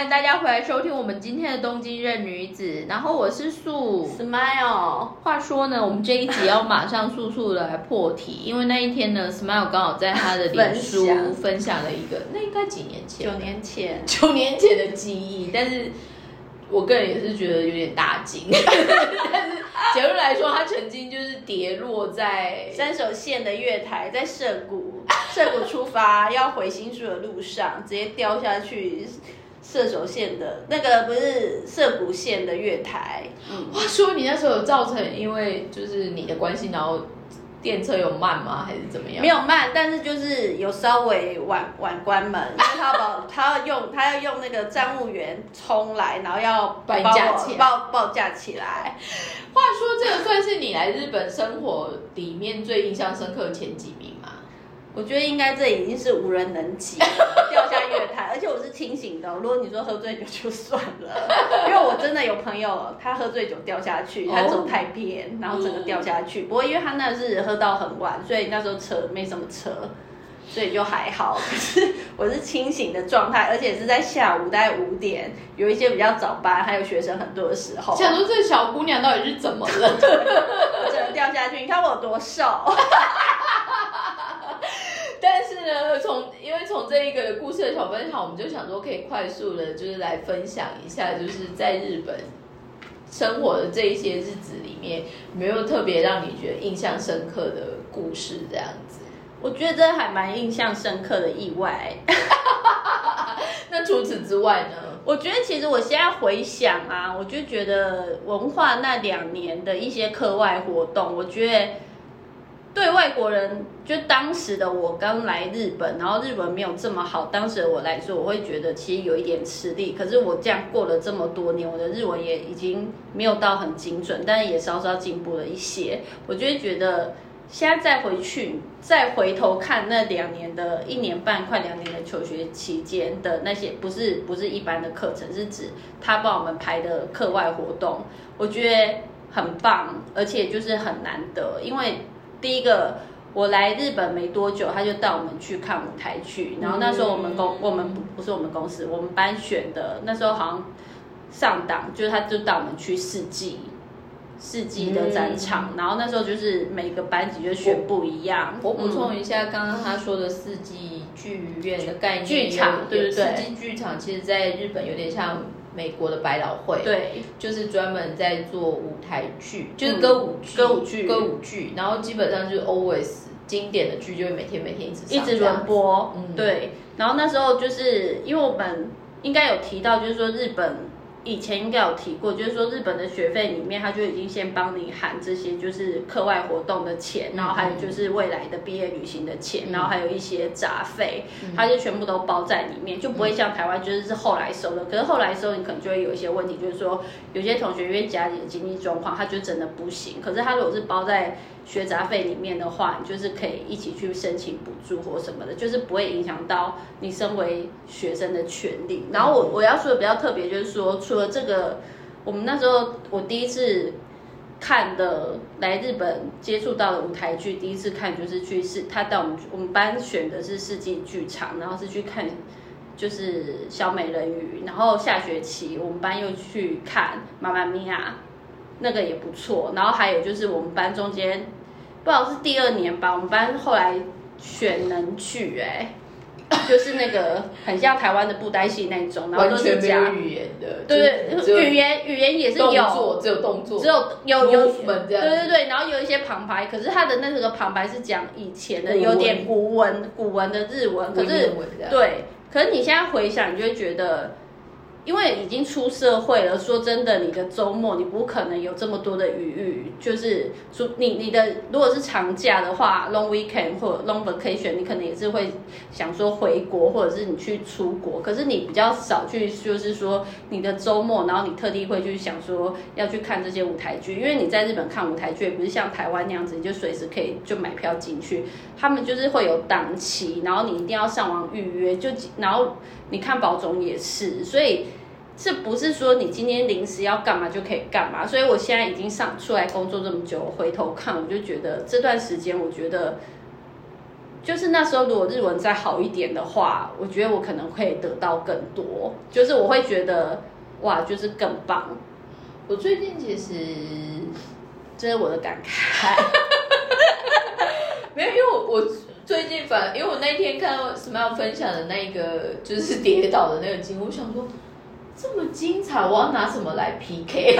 欢迎大家回来收听我们今天的东京任女子。然后我是素。Smile，话说呢，我们这一集要马上速速的来破题，因为那一天呢，Smile 刚好在他的脸书 分享。分享了一个，那应该几年前九年前，九年前的记忆，但是我个人也是觉得有点大惊。但是结论来说，他曾经就是跌落在三手线的月台在涩谷，涩谷出发要回新宿的路上，直接掉下去射手线的那个不是涩谷线的月台，嗯，话说你那时候有造成因为就是你的关系，然后电车有慢吗？还是怎么样？没有慢，但是就是有稍微晚晚关门，因为他要把他要用他要用那个站务员冲来，然后要把你把我架起来报报价起来。话说这个算是你来日本生活里面最印象深刻的前几名吗？我觉得应该这已经是无人能及，掉下月台，而且我是清醒的哦。如果你说喝醉酒就算了，因为我真的有朋友他喝醉酒掉下去，他走太偏，然后整个掉下去。不过因为他那是喝到很晚，所以那时候车没什么车，所以就还好。可是我是清醒的状态，而且是在下午大概五点，有一些比较早班，还有学生很多的时候，想说这小姑娘到底是怎么了？我整个掉下去。你看我有多瘦。但是呢，从因为从这一个故事的小分享，我们就想说可以快速的，就是来分享一下，就是在日本生活的这一些日子里面，有没有特别让你觉得印象深刻的故事这样子？我觉得这还蛮印象深刻的意外。那除此之外呢？我觉得其实我现在回想啊，我就觉得文化那两年的一些课外活动，我觉得对外国人，就当时的我刚来日本，然后日文没有这么好，当时的我来说，我会觉得其实有一点吃力。可是我这样过了这么多年，我的日文也已经没有到很精准，但是也稍稍进步了一些。我就会觉得。现在再回去，再回头看那两年的一年半快两年的求学期间的那些，不是不是一般的课程，是指他帮我们排的课外活动，我觉得很棒，而且就是很难得。因为第一个我来日本没多久，他就带我们去看舞台剧，然后那时候我们公我们不不是我们公司，我们班选的，那时候好像上档，就是他就带我们去四季。四季的展场，然后那时候就是每个班级就选不一样。我补充一下，刚刚他说的四季剧院的概念，剧场对对对四季剧场其实在日本有点像美国的百老汇，，对。就是专门在做舞台剧，就是歌舞剧、歌舞剧。歌舞剧，然后基本上就是 always 经典的剧就会每天每天一直一直轮播，嗯。对。然后那时候就是因为我们应该有提到，就是说日本以前应该有提过，就是说日本的学费里面，他就已经先帮你含这些就是课外活动的钱，然后还有就是未来的毕业旅行的钱，然后还有一些杂费，他就全部都包在里面，就不会像台湾就是是后来收的。可是后来收你可能就会有一些问题，就是说有些同学因为家里的经济状况，他就真的不行。可是他如果是包在学杂费里面的话，你就是可以一起去申请补助或什么的，就是不会影响到你身为学生的权利。然后我我要说的比较特别，就是说除了这个，我们那时候我第一次看的来日本接触到的舞台剧，第一次看就是去世他带我们我们班选的是世纪剧场，然后是去看就是小美人鱼，然后下学期我们班又去看妈妈咪呀。那个也不错，然后还有就是我们班中间，不知道是第二年吧，我们班后来选能去哎、就是那个很像台湾的布袋戏那种，然后完都是全没有讲，语言的，对只有对，语言语言也是动有，作，只有动作，只有有有 movement 这样对对对，然后有一些旁白，可是他的那个旁白是讲以前的古文。有点古文古文的日文，可文是言文这样。对，可是你现在回想，你就会觉得。因为已经出社会了，说真的，你的周末你不可能有这么多的余裕，就是说你你的如果是长假的话，long weekend 或 long vacation，你可能也是会想说回国，或者是你去出国，可是你比较少去，就是说你的周末，然后你特地会去想说要去看这些舞台剧，因为你在日本看舞台剧，也不是像台湾那样子，你就随时可以就买票进去，他们就是会有档期，然后你一定要上网预约，就然后你看宝总也是，所以。这不是说你今天临时要干嘛就可以干嘛，所以我现在已经上出来工作这么久，回头看我就觉得这段时间，我觉得就是那时候如果日文再好一点的话，我觉得我可能会得到更多，就是我会觉得哇，就是更棒。我最近其实这是我的感慨。没有，因为我我最近反，因为我那天看到 Smile 分享的那个就是跌倒的那个经，我想说这么精彩，我要拿什么来 PK？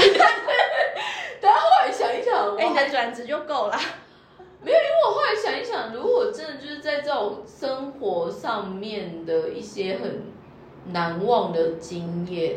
但 后来想一想，哎，你的转职就够了。没有，因为我后来想一想，如果真的就是在这种生活上面的一些很难忘的经验，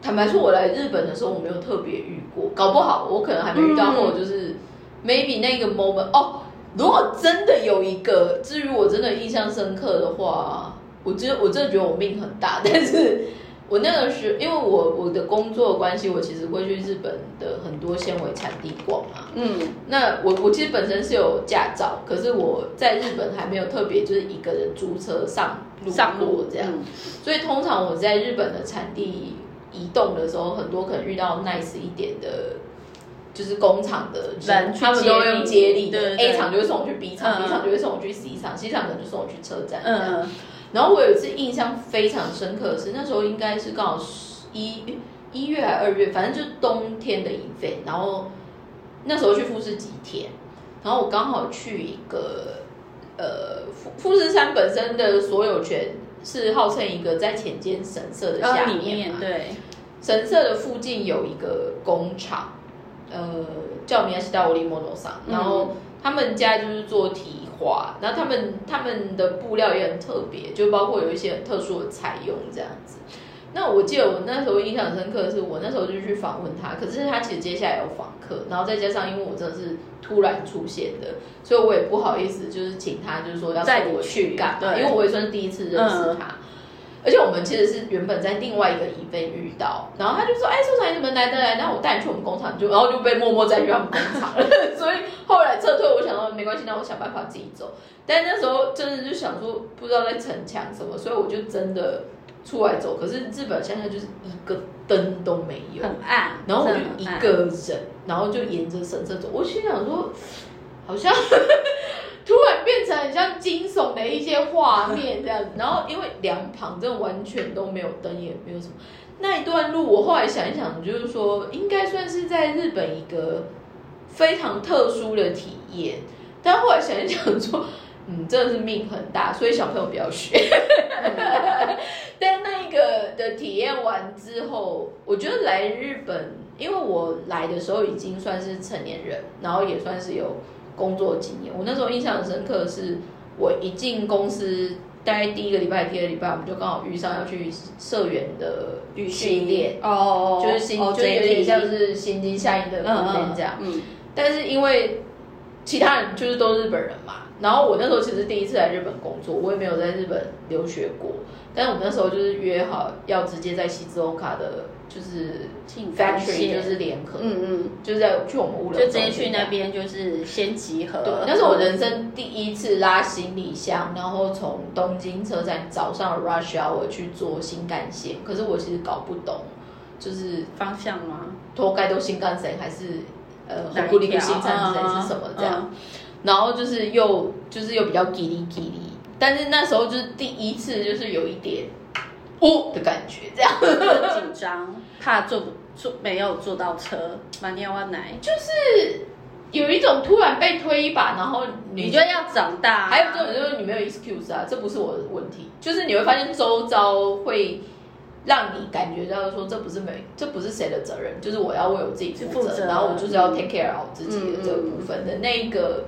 坦白说，我来日本的时候我没有特别遇过，搞不好我可能还没遇到过，就是 maybe 那个 moment 哦。如果真的有一个，至于我真的印象深刻的话，我真我真的觉得我命很大。但是我那个时，因为我我的工作关系，我其实会去日本的很多纤维产地逛嘛。嗯，那我我其实本身是有驾照，可是我在日本还没有特别就是一个人租车上路过这样。所以通常我在日本的产地移动的时候，很多可能遇到 nice 一点的。就是工厂的人，他们都用接力的，A 厂就会送我去 B 厂，B 厂就会送我去 C 厂，C 厂可能就送我去车站。嗯，然后我有一次印象非常深刻的是，那时候应该是刚好一一月还二月，反正就是冬天的一费。然后那时候去富士几天，然后我刚好去一个呃富富士山本身的所有权是号称一个在浅间神社的下面嘛，对，神社的附近有一个工厂。呃，叫米亚西达欧利莫诺桑，然后他们家就是做提花，然后他们他们的布料也很特别，就包括有一些很特殊的采用这样子。那我记得我那时候印象深刻的是，我那时候就去访问他，可是他其实接下来有访客，然后再加上因为我真的是突然出现的，所以我也不好意思就是请他就是说要带我去干嘛，因为我也算是第一次认识他。而且我们其实是原本在另外一个乙飞遇到，然后他就说：“哎，苏长你怎么来的来？那我带你去我们工厂，就然后就被默默在去他们工厂了。所以后来撤退，我想到没关系，那我想办法自己走。但那时候真的就想说，不知道在逞强什么，所以我就真的出来走。可是日本现在就是一个灯都没有，很暗，然后我就一个人，然后就沿着神社走。我心想说，好像。突然变成很像惊悚的一些画面这样子，然后因为两旁真的完全都没有灯，也没有什么。那一段路，我后来想一想，就是说应该算是在日本一个非常特殊的体验。但后来想一想，说嗯，真的是命很大，所以小朋友不要学。但那一个的体验完之后，我觉得来日本，因为我来的时候已经算是成年人，然后也算是有。工作经验，我那时候印象很深刻的，是我一进公司，大概第一个礼拜、第二个礼拜，我们就刚好遇上要去社员的训练，哦，就是新，就是有点像是心惊下应的训练这样。嗯，但是因为其他人就是都日本人嘛，然后我那时候其实第一次来日本工作，我也没有在日本留学过，但是我们那时候就是约好要直接在西之欧卡的。就是 factory 就是联合，嗯嗯，就是在去我们物流，就直接去那边就是先集合。对，那是我人生第一次拉行李箱，然后从东京车站早上 rush hour 去坐新干线。可是我其实搞不懂，就是方向吗？托盖都新干线还是呃红古里的新干线是什么这样？然后就是又就是又比较叽哩叽哩，但是那时候就是第一次，就是有一点。哦的感觉，这样。紧张，怕坐不坐没有坐到车，满天湾奶，就是有一种突然被推一把，然后你觉得要长大，还有这种就是你没有 excuse 啊，这不是我的问题，就是你会发现周遭会让你感觉到说这不是没，这不是谁的责任，就是我要为我自己负责，然后我就是要 take care 好自己的这个部分的。那个，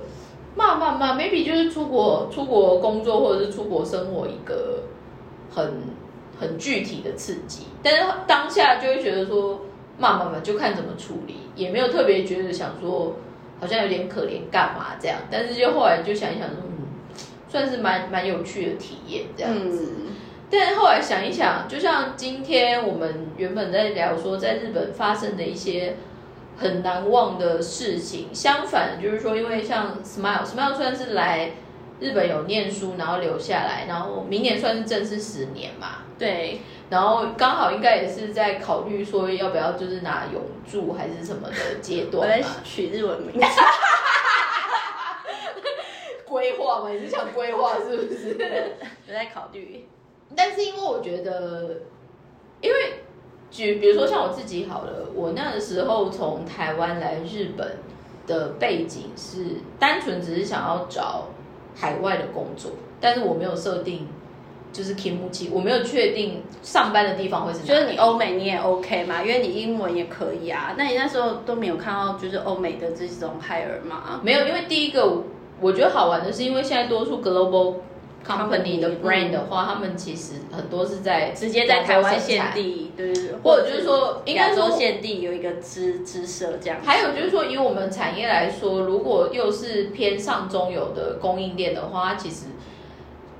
慢慢慢 maybe 就是出国出国工作或者是出国生活一个很。很具体的刺激，但是当下就会觉得说，慢慢慢就看怎么处理，也没有特别觉得想说，好像有点可怜干嘛这样，但是就后来就想一想说，嗯，算是蛮蛮有趣的体验这样子。但后来想一想，就像今天我们原本在聊说，在日本发生的一些很难忘的事情，相反就是说，因为像 Smile，Smile 算是来。日本有念书，然后留下来，然后明年算是正式十年嘛？对，然后刚好应该也是在考虑说要不要就是拿永住还是什么的阶段我在取日文名字，规划嘛？你是想规划是不是？我在考虑。但是因为我觉得，因为举比如说像我自己好了，我那个时候从台湾来日本的背景是单纯只是想要找海外的工作，但是我没有设定就是 kimuchi，我没有确定上班的地方会是哪里。就是你欧美你也 OK 嘛，因为你英文也可以啊。那你那时候都没有看到就是欧美的这种 hire 吗？没有，因为第一个我觉得好玩的是，因为现在多数 global company 的 brand 的话，他们其实很多是在直接在台湾限地，对对对，或者就是说应该亚说洲限地有一个支支社这样。还有就是说，以我们产业来说，如果又是偏上中游的供应链的话，它其实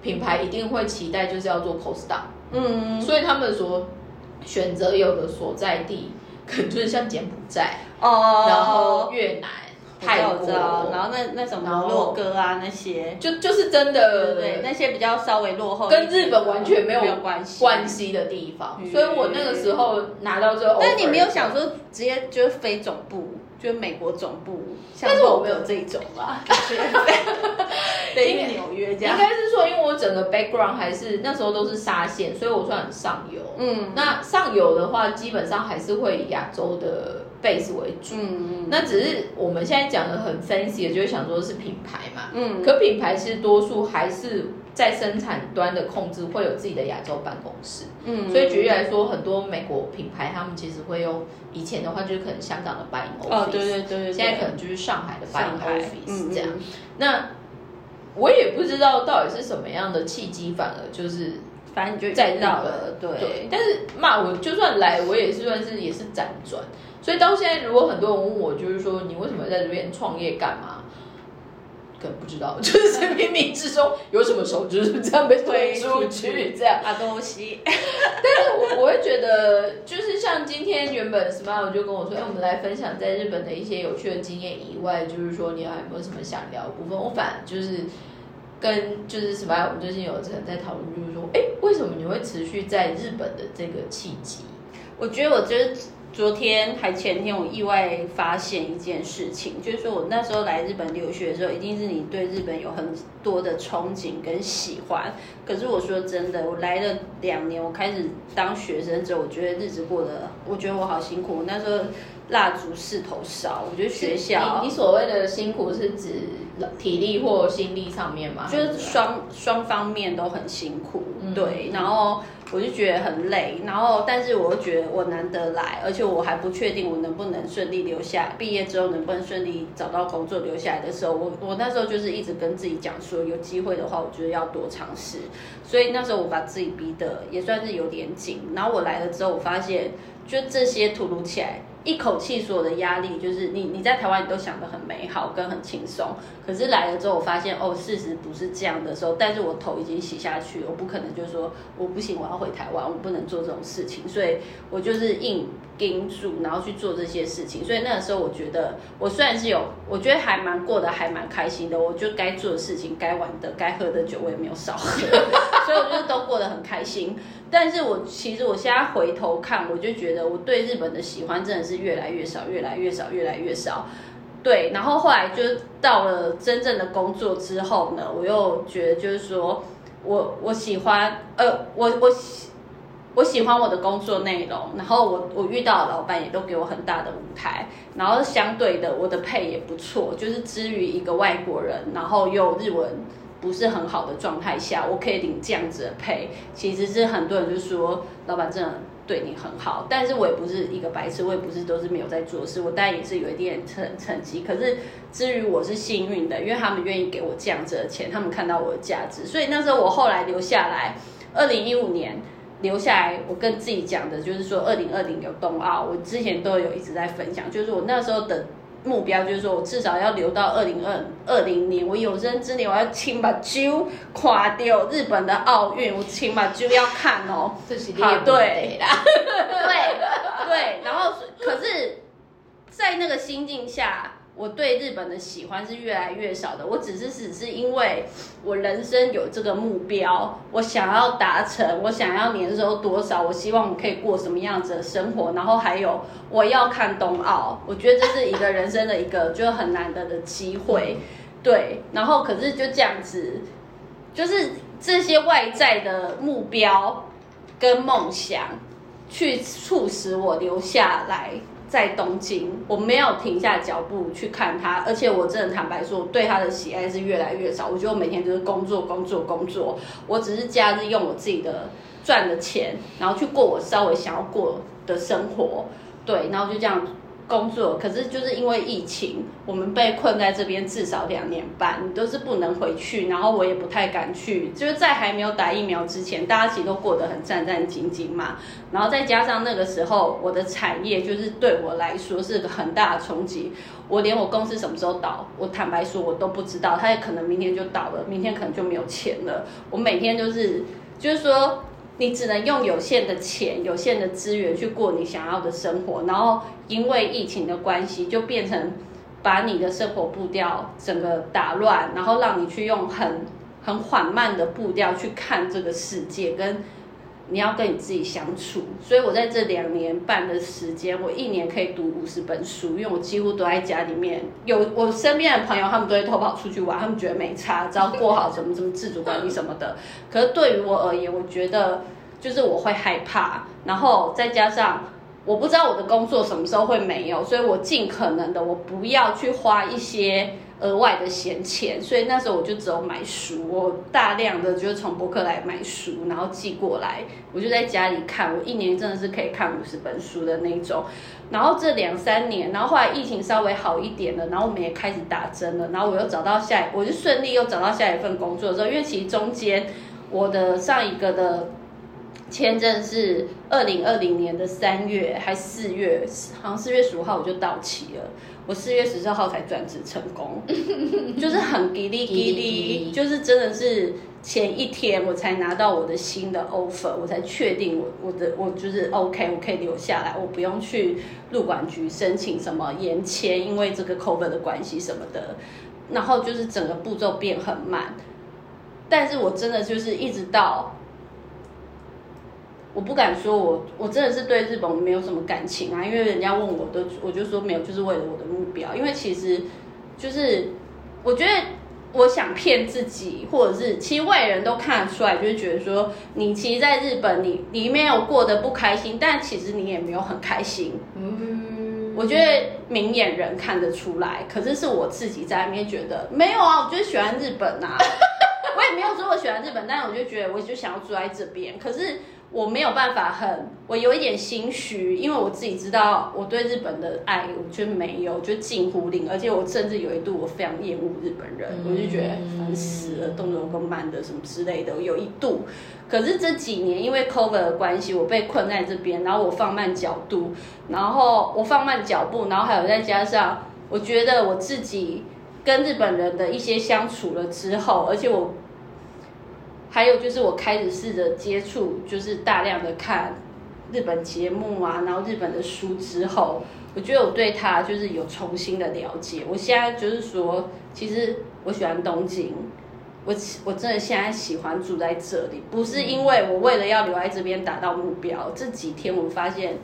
品牌一定会期待就是要做 cost down，嗯，所以他们所选择有的所在地，可能就是像柬埔寨，哦，然后越南、泰国，然后那那什么洛哥啊那些，就就是真的对对，那些比较稍微落后跟，日本完全没有关系。关。系的地方，嗯。所以我那个时候拿到这个但你没有想说直接就是飞总部，就是美国总部，像但是我没有这一种啦，应样。该是说，因为我整个 background 还是那时候都是沙县，所以我算很上游。嗯那上游的话，基本上还是会以亚洲的 base 为主。嗯那只是我们现在讲的很 fancy 的，就是想说是品牌嘛。嗯可品牌其实多数还是在生产端的控制会有自己的亚洲办公室。嗯所以举例来说，很多美国品牌他们其实会用以前的话就是可能香港的 buying office，、哦对对对对，现在可能就是上海的 buying 上海 office 这样。嗯那我也不知道到底是什么样的契机，反而就是反正你就在日遇到本了，对。对，但是骂我就算来，我也是算是也是辗转，所以到现在，如果很多人问我，就是说你为什么在这边创业干嘛？不知道，就是冥冥之中有什么手就是这样被推出去，这样。啊东西，但是我我会觉得，就是像今天原本 Smile 就跟我说，哎、我们来分享在日本的一些有趣的经验以外，就是说你还有没有什么想聊的部分？我反而就是跟就是 Smile，我们最近有在在讨论，就是说，哎、为什么你会持续在日本的这个契机？我觉得我就是昨天还前天，我意外发现一件事情，就是说我那时候来日本留学的时候，一定是你对日本有很多的憧憬跟喜欢。可是我说真的，我来了两年，我开始当学生之后，我觉得日子过得，我觉得我好辛苦。我那时候蜡烛四头烧，我觉得学校你你所谓的辛苦是指体力或心力上面吗？就是双双方面都很辛苦，嗯对，然后我就觉得很累，然后但是我又觉得我难得来，而且我还不确定我能不能顺利留下，毕业之后能不能顺利找到工作留下来的时候，我我那时候就是一直跟自己讲说，有机会的话，我觉得要多尝试，所以那时候我把自己逼得也算是有点紧，然后我来了之后，我发现就这些突如其来。一口气所有的压力，就是你你在台湾你都想得很美好跟很轻松，可是来了之后，我发现哦，事实不是这样的时候，但是我头已经洗下去，我不可能就说我不行，我要回台湾，我不能做这种事情，所以我就是硬盯住，然后去做这些事情。所以那个时候，我觉得我虽然是有，我觉得还蛮过得还蛮开心的，我就该做的事情、该玩的、该喝的酒，我也没有少喝，所以我就都过得很开心。但是我其实我现在回头看，我就觉得我对日本的喜欢真的是越来越少，越来越少，越来越少。对，然后后来就到了真正的工作之后呢，我又觉得就是说我我喜欢，呃，我我喜我喜欢我的工作内容，然后我我遇到的老板也都给我很大的舞台，然后相对的我的配也不错，就是之于一个外国人，然后又日文不是很好的状态下，我可以领这样子的配，其实是很多人就说老板真的对你很好，但是我也不是一个白痴，我也不是都是没有在做事，我当然也是有一点成成绩，可是至于我是幸运的，因为他们愿意给我这样子的钱，他们看到我的价值，所以那时候我后来留下来，二零一五年。留下来，我跟自己讲的就是说，二零二零有冬奥，我之前都有一直在分享，就是我那时候的目标，就是说我至少要留到二零二二零年，我有生之年我要亲把揪垮掉日本的奥运，我亲把揪要看哦。这是好对对啦，对对，然后可是，在那个心境下，我对日本的喜欢是越来越少的。我只是只是因为我人生有这个目标，我想要达成，我想要年收多少，我希望我可以过什么样子的生活，然后还有我要看冬奥，我觉得这是一个人生的一个就是很难得的机会。对，然后可是就这样子，就是这些外在的目标跟梦想，去促使我留下来在东京，我没有停下脚步去看他，而且我真的坦白说，我对他的喜爱是越来越少。我觉得我每天就是工作、工作、工作，我只是假日用我自己的赚的钱，然后去过我稍微想要过的生活，对，然后就这样。工作，可是就是因为疫情，我们被困在这边至少两年半，你都是不能回去，然后我也不太敢去。就是在还没有打疫苗之前，大家其实都过得很战战兢兢嘛。然后再加上那个时候，我的产业就是对我来说是个很大的冲击。我连我公司什么时候倒，我坦白说，我都不知道。他也可能明天就倒了，明天可能就没有钱了。我每天就是，就是说。你只能用有限的钱、有限的资源去过你想要的生活，然后因为疫情的关系，就变成把你的生活步调整个打乱，然后让你去用很很缓慢的步调去看这个世界跟。你要跟你自己相处，所以我在这两年半的时间，我一年可以读五十本书，因为我几乎都在家里面。有我身边的朋友，他们都会偷跑出去玩，他们觉得没差，只要过好什么什么自主管理什么的。可是对于我而言，我觉得就是我会害怕，然后再加上我不知道我的工作什么时候会没有，所以我尽可能的我不要去花一些。额外的闲钱，所以那时候我就只有买书，我大量的就是从博客来买书，然后寄过来，我就在家里看，我一年真的是可以看五十本书的那种。然后这两三年，然后后来疫情稍微好一点了，然后我们也开始打针了，然后我又找到下，我就顺利又找到下一份工作之后，因为其实中间我的上一个的签证是二零二零年的三月还四月，好像四月十五号我就到期了。我四月十四号才转职成功，就是很吉利吉利，就是真的是前一天我才拿到我的新的 offer，我才确定我我的我就是 OK，我可以留下来，我不用去入管局申请什么延签，因为这个 cover 的关系什么的，然后就是整个步骤变很慢，但是我真的就是一直到。我不敢说，我我真的是对日本没有什么感情啊，因为人家问我都，我就说没有，就是为了我的目标。因为其实，就是我觉得我想骗自己，或者是其实外人都看得出来，就是觉得说你其实在日本，你你没有过得不开心，但其实你也没有很开心。嗯，我觉得明眼人看得出来，可是是我自己在里面觉得没有啊，我就喜欢日本啊，我也没有说我喜欢日本，但是我就觉得我就想要住在这边，可是。我没有办法很，我有一点心虚，因为我自己知道我对日本的爱，我觉得没有，就近乎零，而且我甚至有一度我非常厌恶日本人，我就觉得烦死了，动作够慢的什么之类的，我有一度。可是这几年因为 cover 的关系，我被困在这边，然后我放慢角度，然后我放慢脚步，然后还有再加上，我觉得我自己跟日本人的一些相处了之后，而且我。还有就是我开始试着接触，就是大量的看日本节目啊，然后日本的书之后，我觉得我对他就是有重新的了解。我现在就是说，其实我喜欢东京，我我真的现在喜欢住在这里，不是因为我为了要留在这边达到目标。这几天我发现，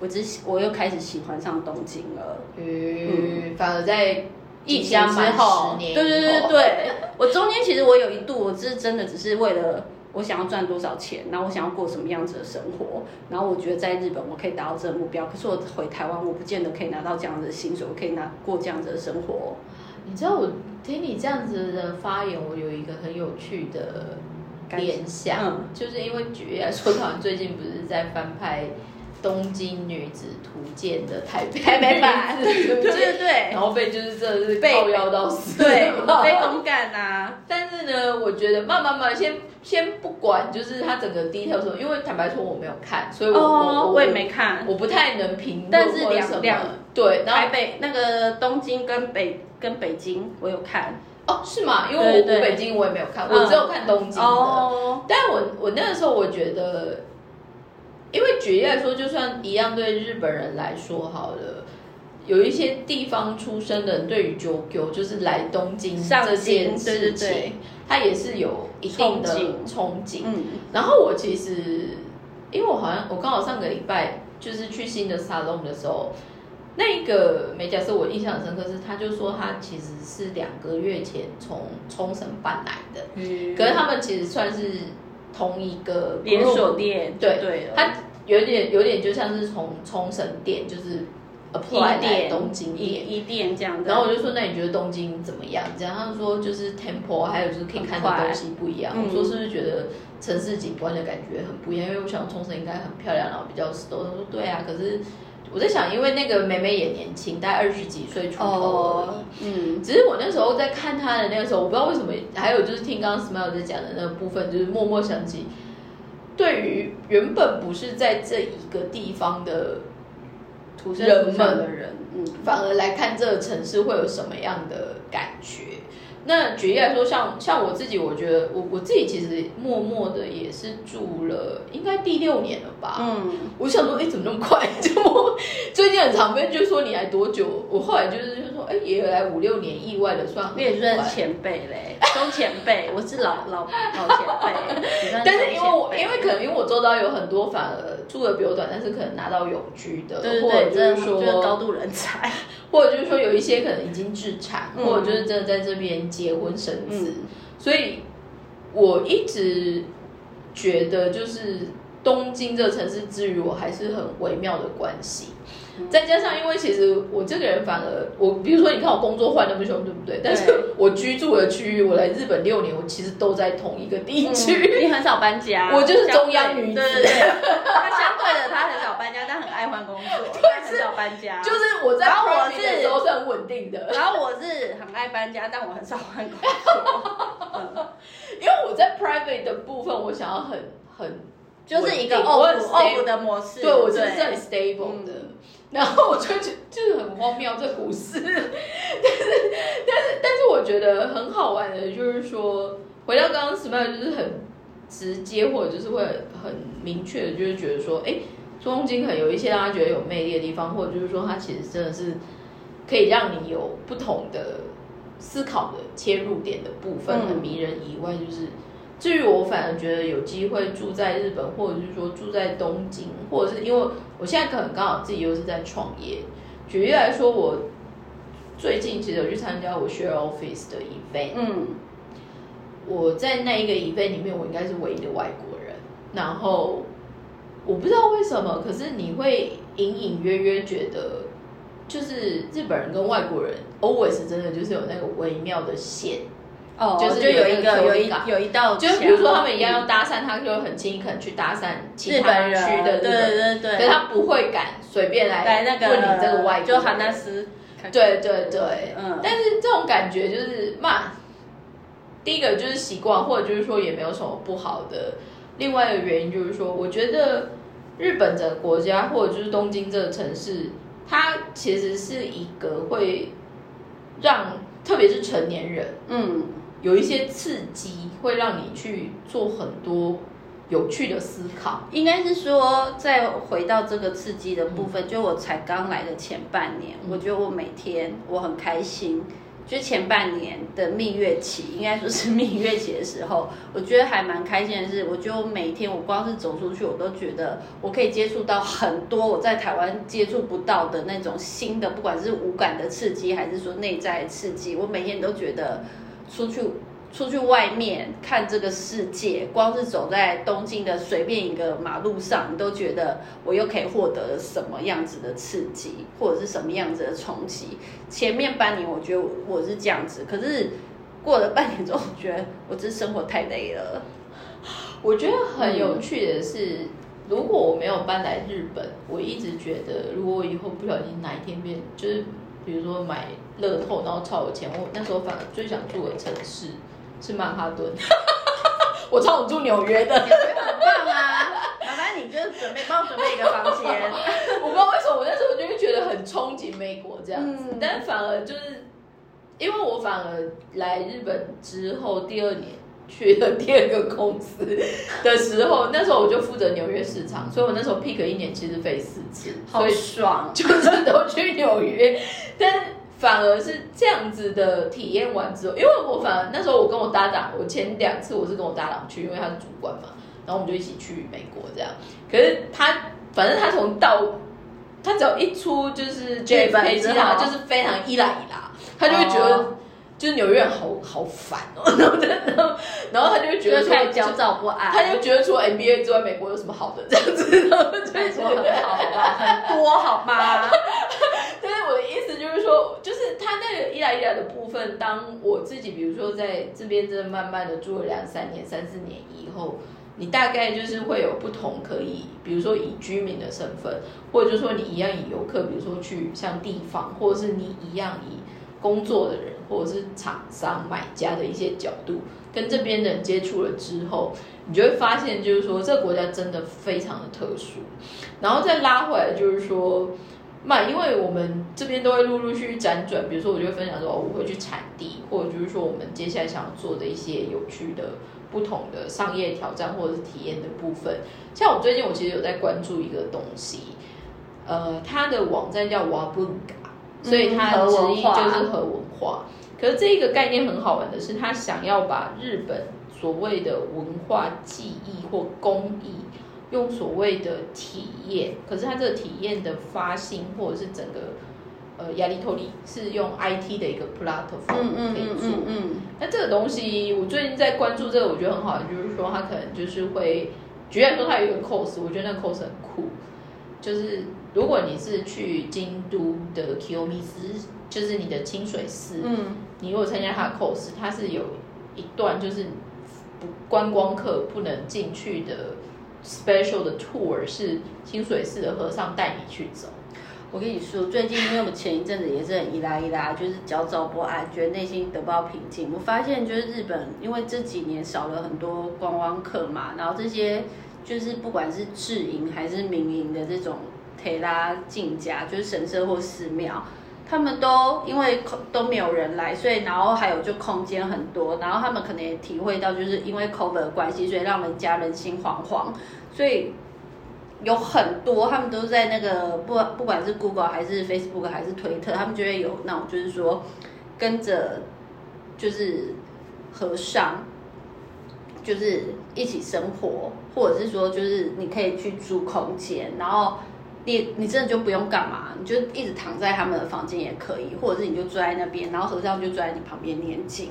我只我又开始喜欢上东京了。嗯，反而在。疫情之后，对对对对，我中间其实我有一度，我是真的只是为了我想要赚多少钱，然后我想要过什么样子的生活，然后我觉得在日本我可以达到这个目标，可是我回台湾我不见得可以拿到这样子的薪水，我可以拿过这样子的生活。你知道我听你这样子的发言，我有一个很有趣的联想，就是因为举例来说，他们最近不是在翻拍。东京女子图鉴的台北台北版，对对对，然后被就是真的是被邀到死，对，被公干呐。但是呢，我觉得慢慢慢，先先不管，就是它整个第一条说，因为坦白说我没有看，所以我我我也没看，我不太能评。但是两两对，台北那个东京跟北跟北京我有看哦，是吗？因为我我北京我也没有看，我只有看东京的。但我我那个时候我觉得。因为举例来说，就算一样对日本人来说好了，有一些地方出生的人对于九九就是来东京这件事情，他也是有一定的憧憬。嗯，然后我其实，因为我好像我刚好上个礼拜就是去新的沙龙的时候，那一个美甲师我印象很深刻，是他就说他其实是两个月前从冲绳搬来的，嗯。可是他们其实算是同一个连锁店对对，它有点有点就像是从冲绳店就是 apply 来店东京一店。一店这样的，然后我就说，那你觉得东京怎么样？这样他们说就是 temple，还有就是可以看的东西不一样。嗯我说是不是觉得城市景观的感觉很不一样？因为我想冲绳应该很漂亮，然后比较 slow。他说对啊，可是我在想，因为那个妹妹也年轻，大概二十几岁出头嗯，只是我那时候在看她的那个时候，我不知道为什么，还有就是听刚刚 Smile 在讲的那个部分，就是默默想起，对于原本不是在这一个地方的，土生人土长的人，嗯，反而来看这个城市会有什么样的感觉。那举例来说，像像我自己，我觉得我我自己其实默默的也是住了，应该第六年了吧。嗯，我想说，哎，怎么那么快？就我最近很常被就说你来多久？我后来就是就说，哎，也有来五六年，意外的算很你也算前辈嘞，中前辈，我是老老老前辈，但是因为我因为可能因为我周遭有很多反而住的比我短，但是可能拿到永居的，或者就是就是高，度人才，或者就是说有一些可能已经置产，嗯或者就是真的在这边结婚生子，嗯所以我一直觉得就是东京这个城市之于我还是很微妙的关系。嗯再加上，因为其实我这个人反而，我比如说，你看我工作换那么凶，对不对？但是我居住的区域，我来日本六年，我其实都在同一个地区。嗯你很少搬家，我就是中央女子。对对对，他相对的他很少搬家，但很爱换工作，对很少搬家，就是我在我是的时候是很稳定的，然后我是很爱搬家，但我很少换工作，嗯 因为我在 private 的部分，我想要很很就是一个稳定我 off 很 off 的模式，对我就是很 stable 的。嗯然后我就觉得就是很荒谬这股市，但是但是但是我觉得很好玩的，就是说回到刚刚 Smile 就是很直接，或者就是会很明确的，就是觉得说，哎，中金可能有一些让他觉得有魅力的地方，或者就是说它其实真的是可以让你有不同的思考的切入点的部分，嗯很迷人以外，就是。至于我反而觉得有机会住在日本，或者是说住在东京，或者是因为我现在可能刚好自己又是在创业。举例来说，我最近其实有去参加我 share office 的 event，嗯我在那一个 event 里面，我应该是唯一的外国人。然后我不知道为什么，可是你会隐隐约约觉得，就是日本人跟外国人 always 真的就是有那个微妙的线。哦，就是就有一个个有一感有一道就是比如说他们一样要搭讪，他就很轻易可能去搭讪其他人区的对，对对，可是他不会敢随便来来那个问你这个外就韩纳斯，对对对，嗯。但是这种感觉就是嘛，第一个就是习惯，或者就是说也没有什么不好的。另外一个原因就是说，我觉得日本整个国家或者就是东京这个城市，它其实是一个会让特别是成年人嗯有一些刺激，会让你去做很多有趣的思考。应该是说，再回到这个刺激的部分，就我才刚来的前半年，嗯我觉得我每天我很开心。就前半年的蜜月期，应该说是蜜月期的时候，我觉得还蛮开心的是，我觉得我每天我光是走出去，我都觉得我可以接触到很多我在台湾接触不到的那种新的，不管是五感的刺激，还是说内在的刺激，我每天都觉得出去出去外面看这个世界，光是走在东京的随便一个马路上，你都觉得我又可以获得什么样子的刺激，或者是什么样子的冲击。前面半年我觉得我是这样子，可是过了半年之后，我觉得我这生活太累了。我觉得很有趣的是，如果我没有搬来日本，我一直觉得，如果我以后不小心哪一天变，就是比如说买乐透，然后超有钱，我那时候反而最想住的城市是曼哈顿。我超想住纽约的，很棒啊！麻烦你就准备帮我准备一个房间。我不知道为什么我那时候就会觉得很憧憬美国这样子，嗯但反而就是因为我反而来日本之后第二年去了第二个公司的时候，那时候我就负责纽约市场，所以我那时候 pick 一年其实飞四次，好爽！就是都去纽约，但反而是这样子的体验完之后，因为我反而那时候我跟我搭档，我前两次我是跟我搭档去，因为他是主管嘛，然后我们就一起去美国这样。可是他反正他从到他只要一出就是 JFK 机之后场就是非常依赖伊拉，他就会觉得。就是纽约人好好烦哦，然后然后然后他就会觉得说就开始焦躁不安。他就觉得除了 NBA 之外，美国有什么好的这样子，然后就没错，会觉得很好，好吧，很多，好吗？但是我的意思就是说，就是他那个一来一来的部分，当我自己比如说在这边真的慢慢的住了两三年、三四年以后，你大概就是会有不同可以，比如说以居民的身份，或者就是说你一样以游客，比如说去像地方，或者是你一样以工作的人，或者是厂商、买家的一些角度，跟这边的人接触了之后，你就会发现，就是说这个国家真的非常的特殊。然后再拉回来，就是说，嘛，因为我们这边都会陆陆续续辗转，比如说我就会分享说，我会去产地，或者就是说我们接下来想要做的一些有趣的、不同的商业挑战或者是体验的部分。像我最近我其实有在关注一个东西，呃，它的网站叫 Wabung 所以它的直译就是和文化。可是这一个概念很好玩的是，他想要把日本所谓的文化技艺或工艺，用所谓的体验，可是他这个体验的发心或者是整个呃压力透力是用 IT 的一个 platform 可以做。嗯嗯，那这个东西，我最近在关注这个，我觉得很好玩，就是说它可能就是会，举例来说，它有一个 cos，我觉得那个 cos 很酷，就是如果你是去京都的 Kiyomizu，就是你的清水寺，嗯，你如果参加它的 cos，它是有一段就是不观光客不能进去的 special 的 tour，是清水寺的和尚带你去走。我跟你说，最近因为我前一阵子也是很一拉一拉，就是焦躁不安，觉得内心得不到平静。我发现就是日本，因为这几年少了很多观光客嘛，然后这些就是不管是自营还是民营的这种可以拉进家，就是神社或寺庙。他们都因为都没有人来，所以然后还有就空间很多，然后他们可能也体会到，就是因为 COVID 的关系，所以让人家人心惶惶，所以有很多他们都在那个不不管是 Google 还是 Facebook 还是推特，他们就会有那种就是说跟着就是和尚，就是一起生活，或者是说就是你可以去租空间，然后。你你真的就不用干嘛，你就一直躺在他们的房间也可以，或者是你就坐在那边，然后和尚就坐在你旁边念经。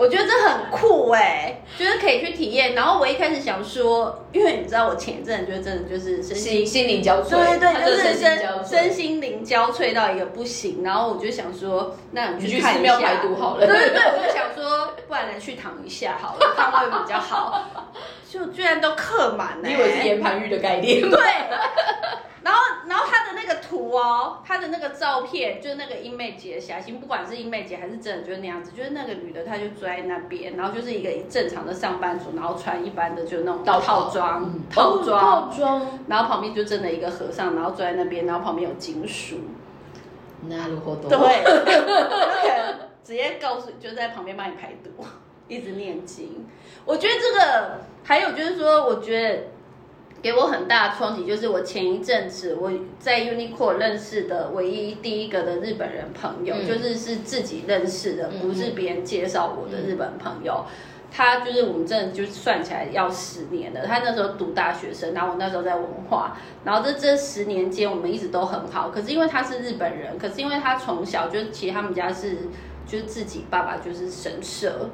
我觉得这很酷哎、就是可以去体验。然后我一开始想说，因为你知道我前一阵就真的就是身心心心灵交瘁，对对就是身身身心灵交瘁到一个不行。然后我就想说，那你你去寺庙排毒好了对对对，我就想说，不然来去躺一下好了，看会比较好。就居然都刻满了、你以为是岩盘浴的概念吗？对，然后然后他的那个图哦，他的那个照片，就是那个英妹姐的霞心，不管是英妹姐还是真的就是那样子，就是那个女的，她就坐在那边，然后就是一个正常的上班族，然后穿一般的就是那种道套装、嗯套装，套装，然后旁边就真的一个和尚，然后坐在那边，然后旁边有经书，那如何对，就可能直接告诉，就在旁边帮你排毒，一直念经。我觉得这个还有就是说，我觉得给我很大的冲击，就是我前一阵子我在 Uniqlo 认识的唯一第一个的日本人朋友，嗯就是是自己认识的，嗯不是别人介绍我的日本朋友。他就是我们真的就算起来要十年了。他那时候读大学生，然后我那时候在文化，然后这这十年间我们一直都很好。可是因为他是日本人，可是因为他从小就其实他们家是就是自己爸爸就是神社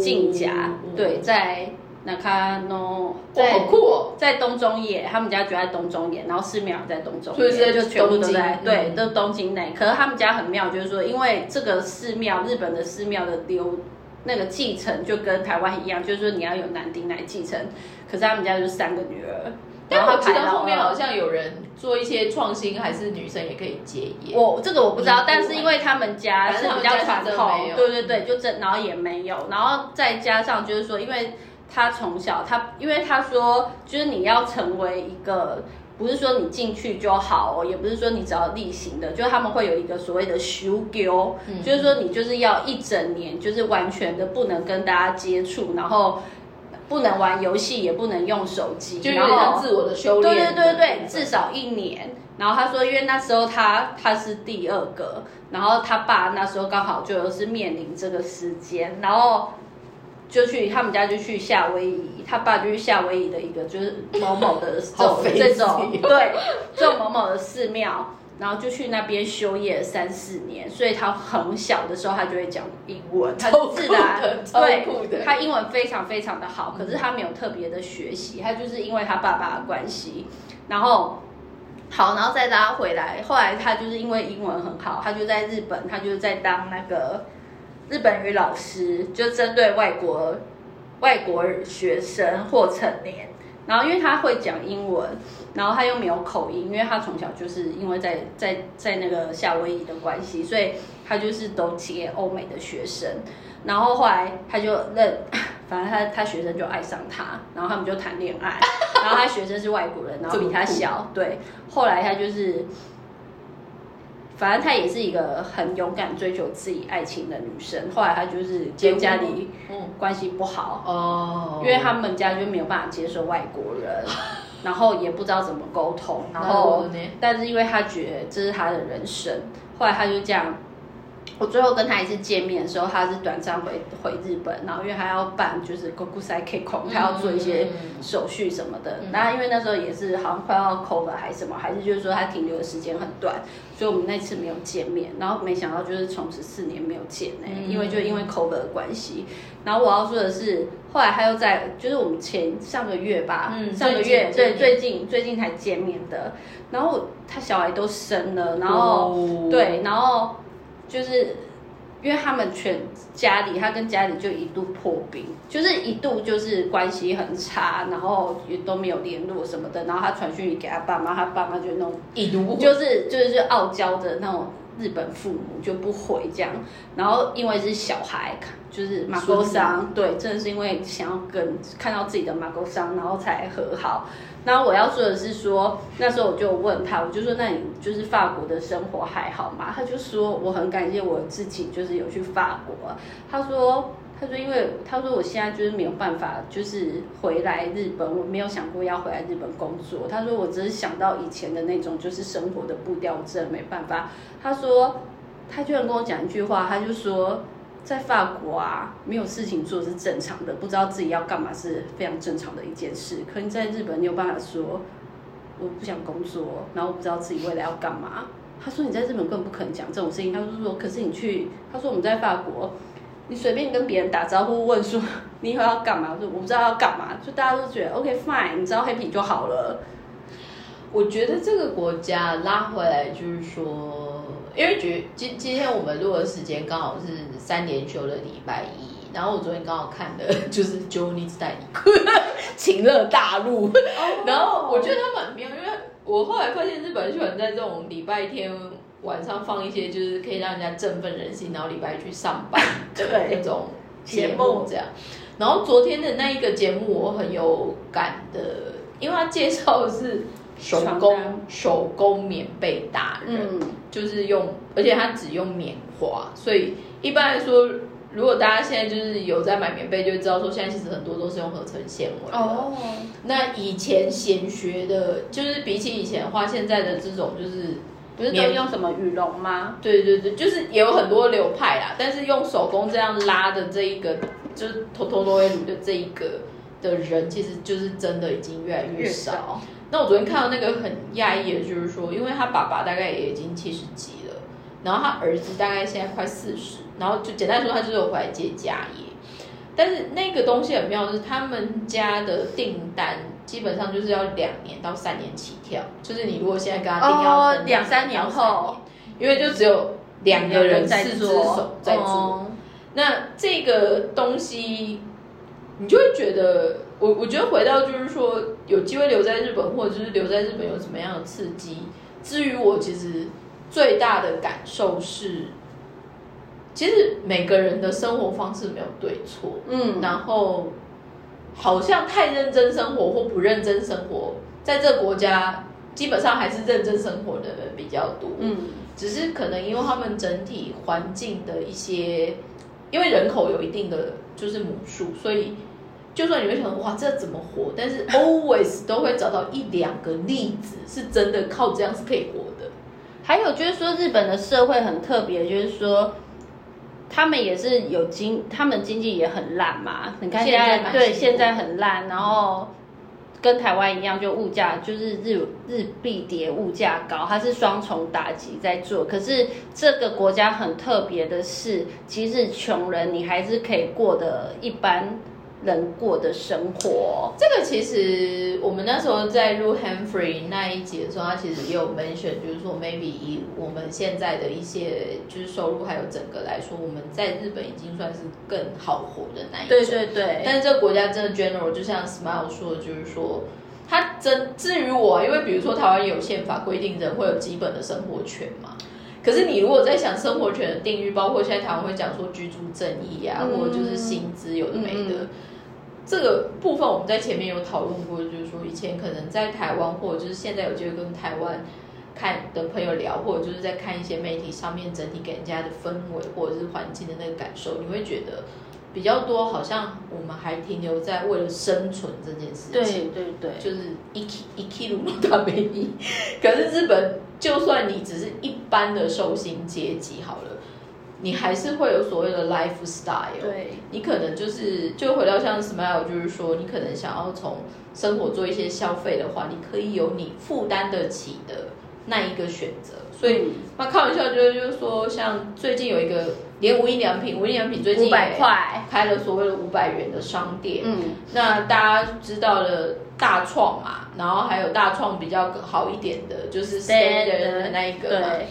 进家，对，在那卡诺，哇，在好酷哦！在东中野，他们家就在东中野，然后寺庙在东中野，所以现在就全部都在对，嗯都东京内。可是他们家很妙，就是说，因为这个寺庙，日本的寺庙的流那个继承就跟台湾一样，就是说你要有男丁来继承。可是他们家就是三个女儿，但我记得后面好像有人做一些创新，还是女生也可以接业。我这个我不知道嗯，但是因为他们家是比较传统对对对，就这然后也没有，然后再加上就是说，因为他从小他，因为他说就是你要成为一个。不是说你进去就好哦，也不是说你只要例行的，就是他们会有一个所谓的修丢，嗯就是说你就是要一整年，就是完全的不能跟大家接触，然后不能玩游戏，也不能用手机，就有点像自我的修对炼。对对对，至少一年。然后他说，因为那时候他他是第二个，然后他爸那时候刚好就是面临这个时间，然后就去他们家就去夏威夷，他爸就去夏威夷的一个就是某某的 这种这种对这种某某的寺庙，然后就去那边修业三四年，所以他很小的时候他就会讲英文，他自然对他英文非常非常的好，可是他没有特别的学习，他就是因为他爸爸的关系，然后。好，然后再拉回来。后来他就是因为英文很好，他就在日本，他就在当那个日本语老师，就针对外国外国学生或成年。然后因为他会讲英文，然后他又没有口音，因为他从小就是因为在在在那个夏威夷的关系，所以他就是都接欧美的学生。然后后来他就认，反正他他学生就爱上他，然后他们就谈恋爱。然后他学生是外国人，然后比他小，对。后来他就是，反正她也是一个很勇敢追求自己爱情的女生。后来她就是跟家里嗯关系不好，哦，因为他们家就没有办法接受外国人，然后也不知道怎么沟通，然后但是因为她觉得这是她的人生，后来她就这样。我最后跟他一次见面的时候，他是短暂回回日本，然后因为他要办就是 Goku Sai K 空，他要做一些手续什么的。嗯然后因为那时候也是好像快要 cover 还是什么，还是就是说他停留的时间很短，所以我们那次没有见面。然后没想到就是从此四年没有见呢、嗯因为就因为 cover 的关系。然后我要说的是，后来他又在就是我们前上个月吧，嗯上个月对最近最近最近才见面的。然后他小孩都生了，然后、哦对，然后就是因为他们全家里，他跟家里就一度破冰，就是一度就是关系很差，然后也都没有联络什么的。然后他传讯息给他爸妈，他爸妈就那种就是就是傲娇的那种日本父母就不回这样，然后因为是小孩，就是马沟桑，对，真的是因为想要跟看到自己的马沟桑，然后才和好。然后我要说的是说，那时候我就问他，我就说那你就是法国的生活还好吗？他就说我很感谢我自己，就是有去法国。他说。他说：“因为他说我现在就是没有办法，就是回来日本，我没有想过要回来日本工作。他说我只是想到以前的那种就是生活的步调，真的没办法。他说他居然跟我讲一句话，他就说在法国啊，没有事情做是正常的，不知道自己要干嘛是非常正常的一件事。可你在日本，你有办法说我不想工作，然后不知道自己未来要干嘛。他说你在日本根本不可能讲这种事情。他就说，可是你去，他说我们在法国。”你随便跟别人打招呼，问说 你以后要干嘛？我说我不知道要干嘛，就大家都觉得 OK fine，你知道 happy 就好了。我觉得这个国家拉回来就是说，因为觉今今天我们录的时间刚好是三连休的礼拜一，然后我昨天刚好看的 就是《Johnny's 代理情乐大陆》，然后我觉得他们很妙，因为我后来发现日本人喜欢在这种礼拜天晚上放一些就是可以让人家振奋人心，然后礼拜去上班 的对。那种节目这样。然后昨天的那一个节目我很有感的，因为他介绍的是手工。手工棉被达人，嗯，就是用，而且他只用棉花，所以一般来说，如果大家现在就是有在买棉被，就知道说现在其实很多都是用合成纤维。哦，那以前闲学的，就是比起以前的话，现在的这种就是不是都用什么羽绒吗？对对对，就是也有很多流派啦，但是用手工这样拉的这一个，就是头头罗威鲁的这一个的人，其实就是真的已经越来越少。那我昨天看到那个很讶异的，就是说，因为他爸爸大概也已经七十几了，然后他儿子大概现在快四十，然后就简单说，他就是有回来接家业。但是那个东西很妙，就是他们家的订单基本上就是要两年到三年起跳，就是你如果现在跟他定要哦两三年到后因为就只有两个人在四只做手在做。哦那这个东西，你就会觉得，我我觉得回到就是说，有机会留在日本，或者就是留在日本有什么样的刺激？至于我，其实最大的感受是，其实每个人的生活方式没有对错，嗯，然后好像太认真生活或不认真生活，在这个国家基本上还是认真生活的人比较多，嗯，只是可能因为他们整体环境的一些，因为人口有一定的就是母数，所以就算你会想哇这怎么活，但是 always 都会找到一两个例子是真的靠这样是可以活的。还有就是说，日本的社会很特别，就是说，他们也是有经，他们经济也很烂嘛。你看现现在对现在很烂，然后跟台湾一样，就物价就是日日币跌，物价高，它是双重打击在做。可是这个国家很特别的是，即使穷人，你还是可以过得一般人过的生活。这个其实我们那时候在录 Humphrey 那一集的时候，他其实也有 mention，就是说 maybe 以我们现在的一些就是收入还有整个来说，我们在日本已经算是更好活的那一种。对对对，但是这个国家真的 general，就像 Smile 说的，就是说，他真至于我，因为比如说台湾有宪法规定人会有基本的生活权嘛。可是你如果在想生活权的定义，包括现在台湾会讲说居住正义啊，嗯或者就是薪资有的没的，嗯这个部分我们在前面有讨论过，就是说以前可能在台湾，或者就是现在有机会跟台湾看的朋友聊，或者就是在看一些媒体上面整体给人家的氛围或者是环境的那个感受，你会觉得比较多，好像我们还停留在为了生存这件事情。对 对对，就是一 k 一 k 鲁鲁大美尼，可是日本，就算你只是一般的受薪阶级好了，你还是会有所谓的 lifestyle。对你可能就是就回到像 Smile，就是说你可能想要从生活做一些消费的话，你可以有你负担得起的那一个选择。所以嗯那开玩笑就是就是说，像最近有一个连无印良品，无印良品最近五百块，开了所谓的五百元的商店。嗯，那大家知道了大创嘛，然后还有大创比较好一点的，就是 Standard 的那一个嘛。对，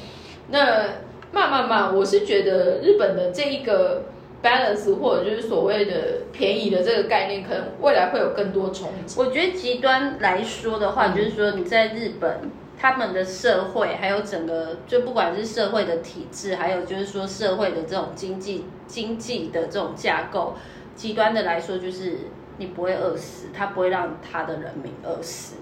那慢慢慢，我是觉得日本的这一个 balance 或者就是所谓的便宜的这个概念，可能未来会有更多冲击。我觉得极端来说的话，嗯就是说你在日本，他们的社会还有整个，就不管是社会的体制，还有就是说社会的这种经济经济的这种架构，极端的来说就是。你不会饿死，他不会让他的人民饿死，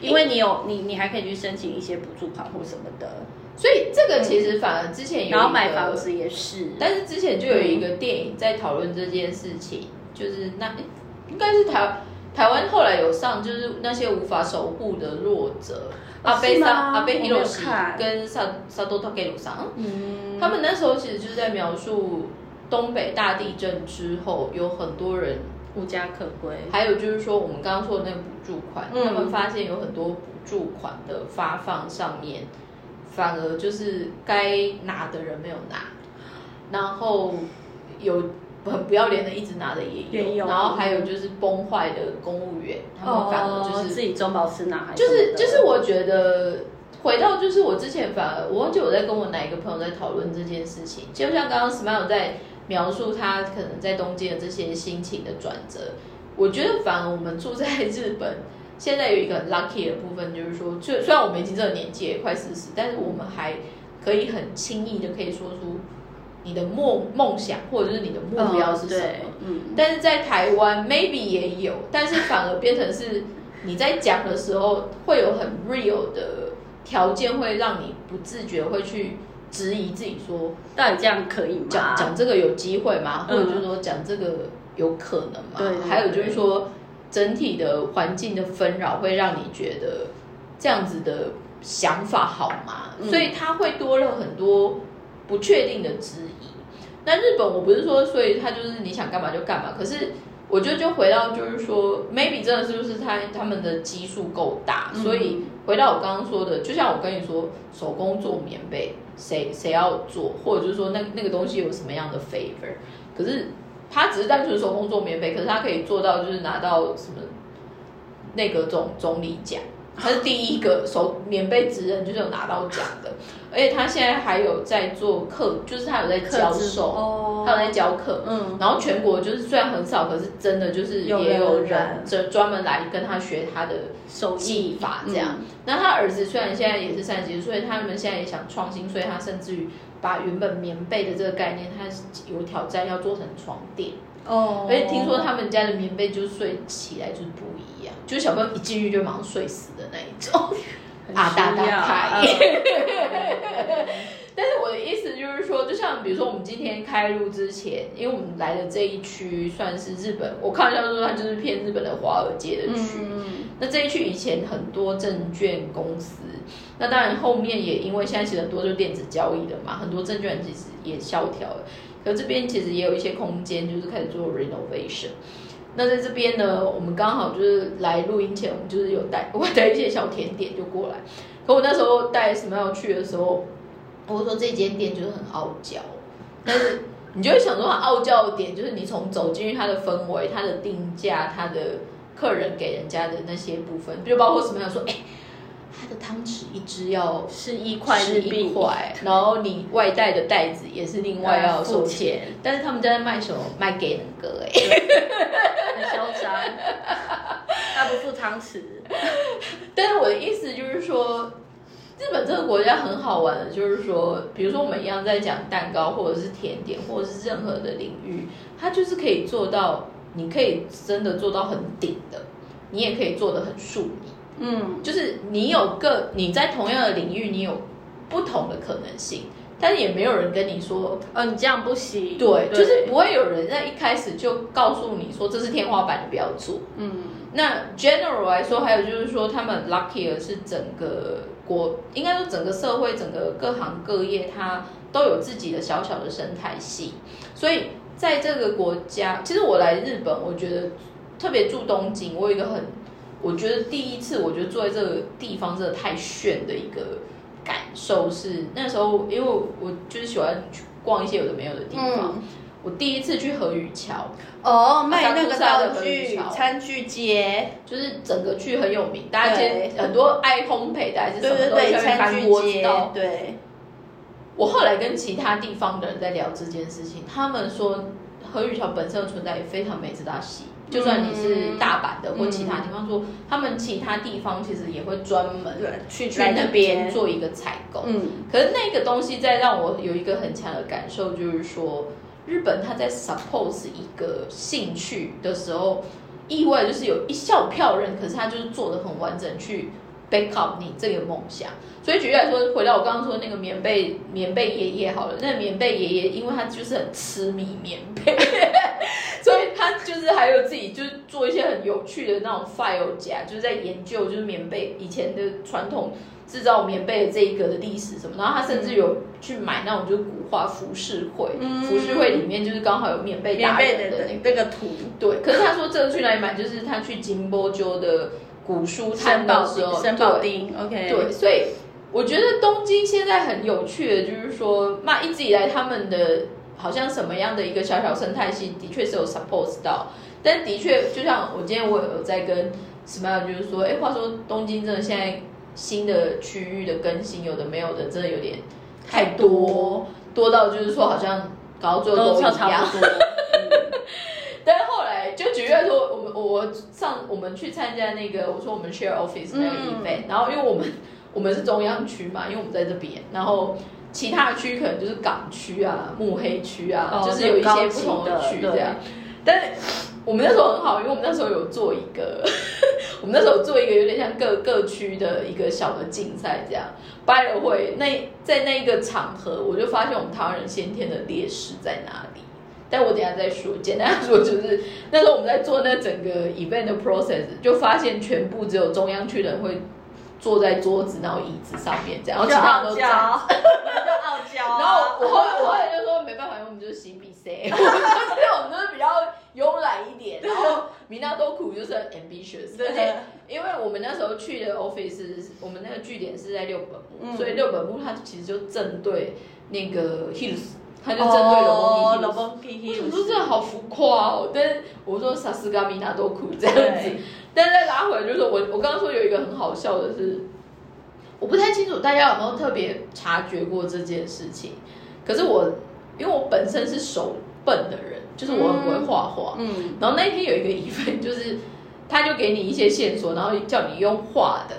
因为你有你，你还可以去申请一些补助款或什么的，所以这个其实反而之前有一个然后买房子也是，但是之前就有一个电影在讨论这件事情，就是那诶应该是台台湾后来有上，就是那些无法守护的弱者，阿贝萨阿贝希洛西跟萨萨多托给鲁桑，嗯，他们那时候其实就是在描述东北大地震之后，有很多人，无家可归，还有就是说我们刚刚说的那个补助款，嗯。他们发现有很多补助款的发放上面，反而就是该拿的人没有拿，然后有很不要脸的一直拿的也有，然后还有就是崩坏的公务员，他们反而就是、哦自己中饱私囊，还就是就是我觉得回到就是我之前反而我忘记我在跟我哪一个朋友在讨论这件事情，就像刚刚 Smile 在描述他可能在东京的这些心情的转折，我觉得反而我们住在日本。现在有一个很 lucky 的部分，就是说，就虽然我们已经这个年纪也快四十，但是我们还可以很轻易的可以说出你的梦梦想或者是你的目标是什么。对嗯，但是在台湾 maybe 也有，但是反而变成是你在讲的时候会有很 real 的条件，会让你不自觉会去质疑自己说，到底这样可以吗？讲讲这个有机会吗？或嗯者就是说讲这个有可能吗？对对还有就是说整体的环境的纷扰会让你觉得这样子的想法好吗？嗯所以它会多了很多不确定的质疑。那日本我不是说，所以他就是你想干嘛就干嘛，可是。我觉得就回到就是说，maybe 真的是不是他他们的基数够大，嗯所以回到我刚刚说的，就像我跟你说，手工做棉被，谁谁要做，或者就是说那那个东西有什么样的 favor，可是他只是单纯手工做棉被，可是他可以做到就是拿到什么那个总总理奖，他是第一个手棉被职人就是有拿到奖的，而且他现在还有在做课，就是他有在教授，哦。他有在教课，嗯，然后全国就是虽然很少，可是真的就是也有人人。专专门来跟他学他的手技法这样。嗯。那他儿子虽然现在也是三十几岁，他们现在也想创新，所以他甚至于把原本棉被的这个概念，它有挑战要做成床垫。哦，而且听说他们家的棉被就是睡起来就是不一样，就是小朋友一进去就马上睡死的那一种。啊大大开嗯 但是我的意思就是说，就像比如说我们今天开录之前，因为我们来的这一区算是日本，我看一下说它就是偏日本的华尔街的区。嗯，那这一区以前很多证券公司，那当然后面也因为现在其实很多就电子交易的嘛，很多证券其实也萧条了。可这边其实也有一些空间，就是开始做 renovation。那在这边呢，我们刚好就是来录音前，我们就是有带我带一些小甜点就过来。可我那时候带 Smile 去的时候，我说这间店就是很傲娇，但是你就会想说它傲娇的点就是你从走进去它的氛围、它的定价、它的客人给人家的那些部分，就包括什么样说，哎。它的汤匙一只要是一块是，一块，然后你外带的袋子也是另外要收钱。但是他们家在卖什么？卖给人哥哎，很嚣张。他不付汤匙。但是我的意思就是说，日本这个国家很好玩的，就是说，比如说我们一样在讲蛋糕，或者是甜点，或者是任何的领域，它就是可以做到，你可以真的做到很顶的，你也可以做的很庶民。嗯，就是你有个你在同样的领域，你有不同的可能性，但也没有人跟你说，呃，你这样不行。对，就是不会有人在一开始就告诉你说这是天花板，你不要做。嗯，那 general 来说，还有就是说，他们 lucky 的是整个国，应该说整个社会，整个各行各业，它都有自己的小小的生态系。所以在这个国家，其实我来日本，我觉得特别住东京，我有一个很。我觉得第一次，我觉得坐在这个地方真的太炫的一个感受是，那时候因为我就是喜欢去逛一些有的没有的地方。我第一次去河宇桥，哦，卖那个道具餐具街，就是整个区很有名，大家街很多爱烘焙的还是什么都去餐具街。对，我后来跟其他地方的人在聊这件事情，他们说河宇桥本身的存在也非常美之大喜。就算你是大阪的或其他地方，说他们其他地方其实也会专门去去那边。做一个采购。嗯，可是那个东西在让我有一个很强的感受，就是说日本他在 suppose 一个兴趣的时候，意外就是有一小票人，可是他就是做的很完整去。back up 你这个梦想，所以举例来说，回到我刚刚说那个棉被棉被爷爷好了，那棉被爷爷，因为他就是很痴迷棉被，所以他就是还有自己就是做一些很有趣的那种 file 夹，就是在研究就是棉被以前的传统制造棉被的这一个的历史什么，然后他甚至有去买那种就是古画浮世绘，浮世绘里面就是刚好有棉被大人的那个。图，对，可是他说这个去哪里买，就是他去金波鸠的。古书摊的时候，对，OK，对，所以我觉得东京现在很有趣的，就是说，那一直以来他们的好像什么样的一个小小生态系，的确是有 support 到，但的确，就像我今天我有在跟 Smile，就是说，哎，话说东京真的现在新的区域的更新，有的没有的，真的有点太多，多到就是说好像搞到最后都一样。但是后来就举例说，我们我上我们去参加那个，我说我们 share office 那个 event，然后因为我们我们是中央区嘛，因为我们在这边，然后其他区可能就是港区啊、目黑区啊，就是有一些不同的区这样。但是我们那时候很好，因为我们那时候有做一个，我们那时候做一个有点像各各区的一个小的竞赛这样。拜了会那在那一个场合，我就发现我们台湾人先天的劣势在哪里。但我等下再说。简单说，就是那时候我们在做那整个 event 的 process，就发现全部只有中央区的人会坐在桌子，然后椅子上面这样，然后其他都站。傲娇。然后我后来我后来就说没办法，因为我们就是新比赛，所以我们就是比较慵懒一点。然后米娜多苦就是 ambitious，而且因为我们那时候去的 office，我们那个据点是在六本木，所以六本木它其实就正对那个 hills。他就针对龙凤 P P，我说真的好浮夸哦，但是我说萨斯嘎米娜多苦这样子，但再拉回来就是我我刚刚说有一个很好笑的是，我不太清楚大家有没有特别察觉过这件事情，可是我因为我本身是手笨的人，就是我很不会画画，嗯，然后那天有一个疑问就是他就给你一些线索，然后叫你用画的，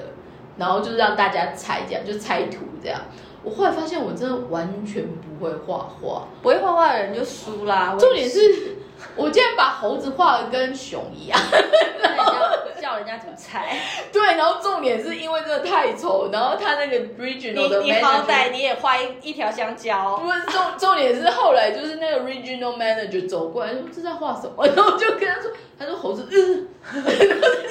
然后就是让大家猜这样，就猜图这样。我后来发现，我真的完全不会画画，不会画画的人就输啦。重点是，我竟然把猴子画的跟熊一样，叫人家怎么猜？对，然后重点是因为真的太丑，然后他那个 regional 的你你好歹你也画一一条香蕉。不是重重点是后来就是那个 regional manager 走过来说这在画什么，然后就跟他说，他说猴子，嗯，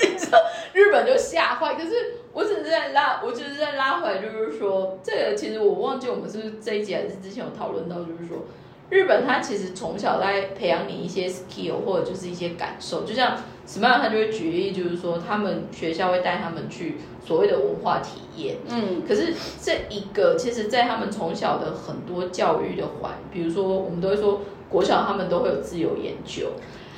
你知道日本就吓坏，可是。我只是在拉，我只是在拉回来，就是说，这个其实我忘记我们是不是这一集还是之前有讨论到，就是说，日日本他其实从小在培养你一些 skill 或者就是一些感受，就像 Smile 他就会举例，就是说他们学校会带他们去所谓的文化体验。嗯，可是这一个，其实，在他们从小的很多教育的环，比如说我们都会说国小他们都会有自由研究，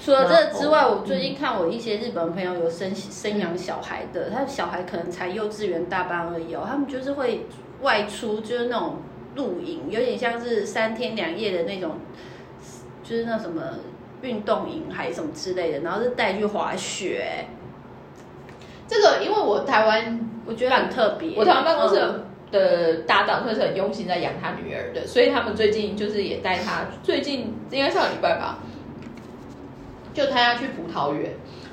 除了这之外，我最近看我一些日本朋友有生生养小孩的，他小孩可能才幼稚园大班而已哦，他们就是会外出，就是那种露营，有点像是三天两夜的那种，就是那什么运动营还是什么之类的，然后是带去滑雪，这个因为我台湾我觉得很特别。我台湾办公室嗯的搭档算是很用心在养他女儿的，所以他们最近就是也带他，最近应该上个礼拜吧，就带他去葡萄园。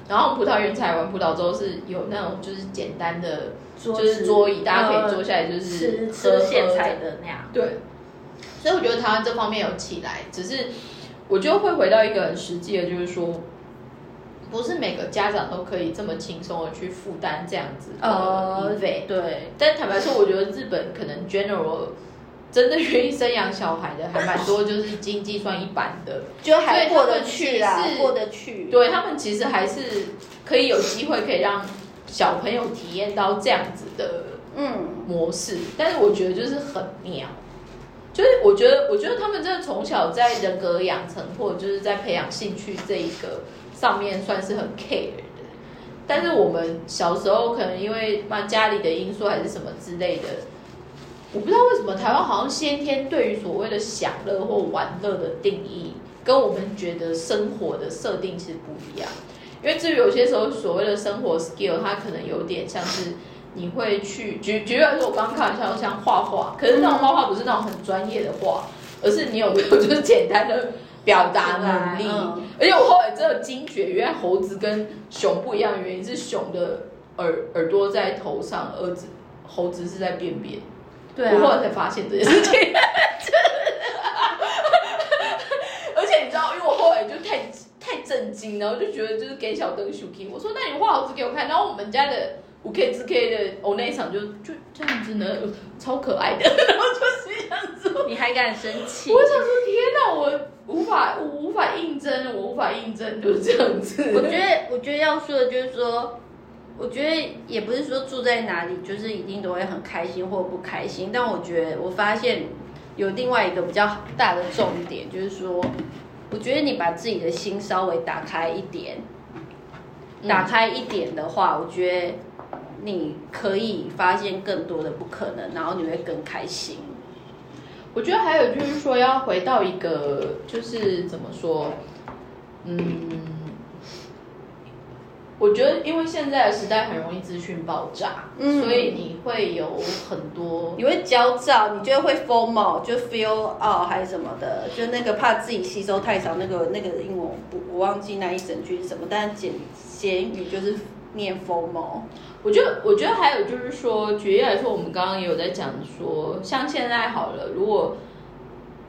然后葡萄园采完葡萄之后是有那种就是简单的就是桌椅，大家可以呃坐下来就是吃现喝采的那样。对，所以我觉得台湾这方面有起来，只是我就会回到一个很实际的，就是说，不是每个家长都可以这么轻松的去负担这样子的费。对，但坦白说，我觉得日本可能 general 真的愿意生养小孩的还蛮多，就是经济算一般的，就还过得去啦其实，是过得去。对他们其实还是可以有机会可以让小朋友体验到这样子的嗯，模式，但是我觉得就是很妙，就是我觉得，我觉得他们真的从小在人格养成或者就是在培养兴趣这一个上面算是很 care 的。但是我们小时候可能因为嘛家里的因素还是什么之类的，我不知道为什么台湾好像先天对于所谓的享乐或玩乐的定义，跟我们觉得生活的设定其实不一样。因为至于有些时候所谓的生活 skill，它可能有点像是你会去举举例来说，我刚刚开玩笑像画画，可是那种画画不是那种很专业的画，而是你有没有就是简单的表达能力。嗯而且我后来真的惊觉，原来猴子跟熊不一样的原因是熊的耳耳朵在头上，儿子猴子是在便便。对我后来啊，才发现这件事情。而且你知道，因为我后来就太太震惊，然后就觉得就是给小灯 s h 我说那你画猴子给我看，然后我们家的五 K 之 K 的我那一场就就这样子呢，超可爱的，然后就是这样子。你还敢生气？我想说天哪，我无法我无法应征，我无法应征，就是这样子。我觉得，我觉得要说的就是说，我觉得也不是说住在哪里就是一定都会很开心或不开心，但我觉得我发现有另外一个比较大的重点，就是说，我觉得你把自己的心稍微打开一点，嗯打开一点的话，我觉得你可以发现更多的不可能，然后你会更开心。我觉得还有就是说，要回到一个，就是怎么说，嗯，我觉得因为现在的时代很容易资讯爆炸，嗯所以你会有很多，你会焦躁，你就会 formal，就 feel out 还是什么的，就那个怕自己吸收太少，那个那个英文我不我忘记那一整句是什么，但是简简语就是念 formal。我觉得，我觉得还有就是说，举例来说，我们刚刚也有在讲说，像现在好了，如果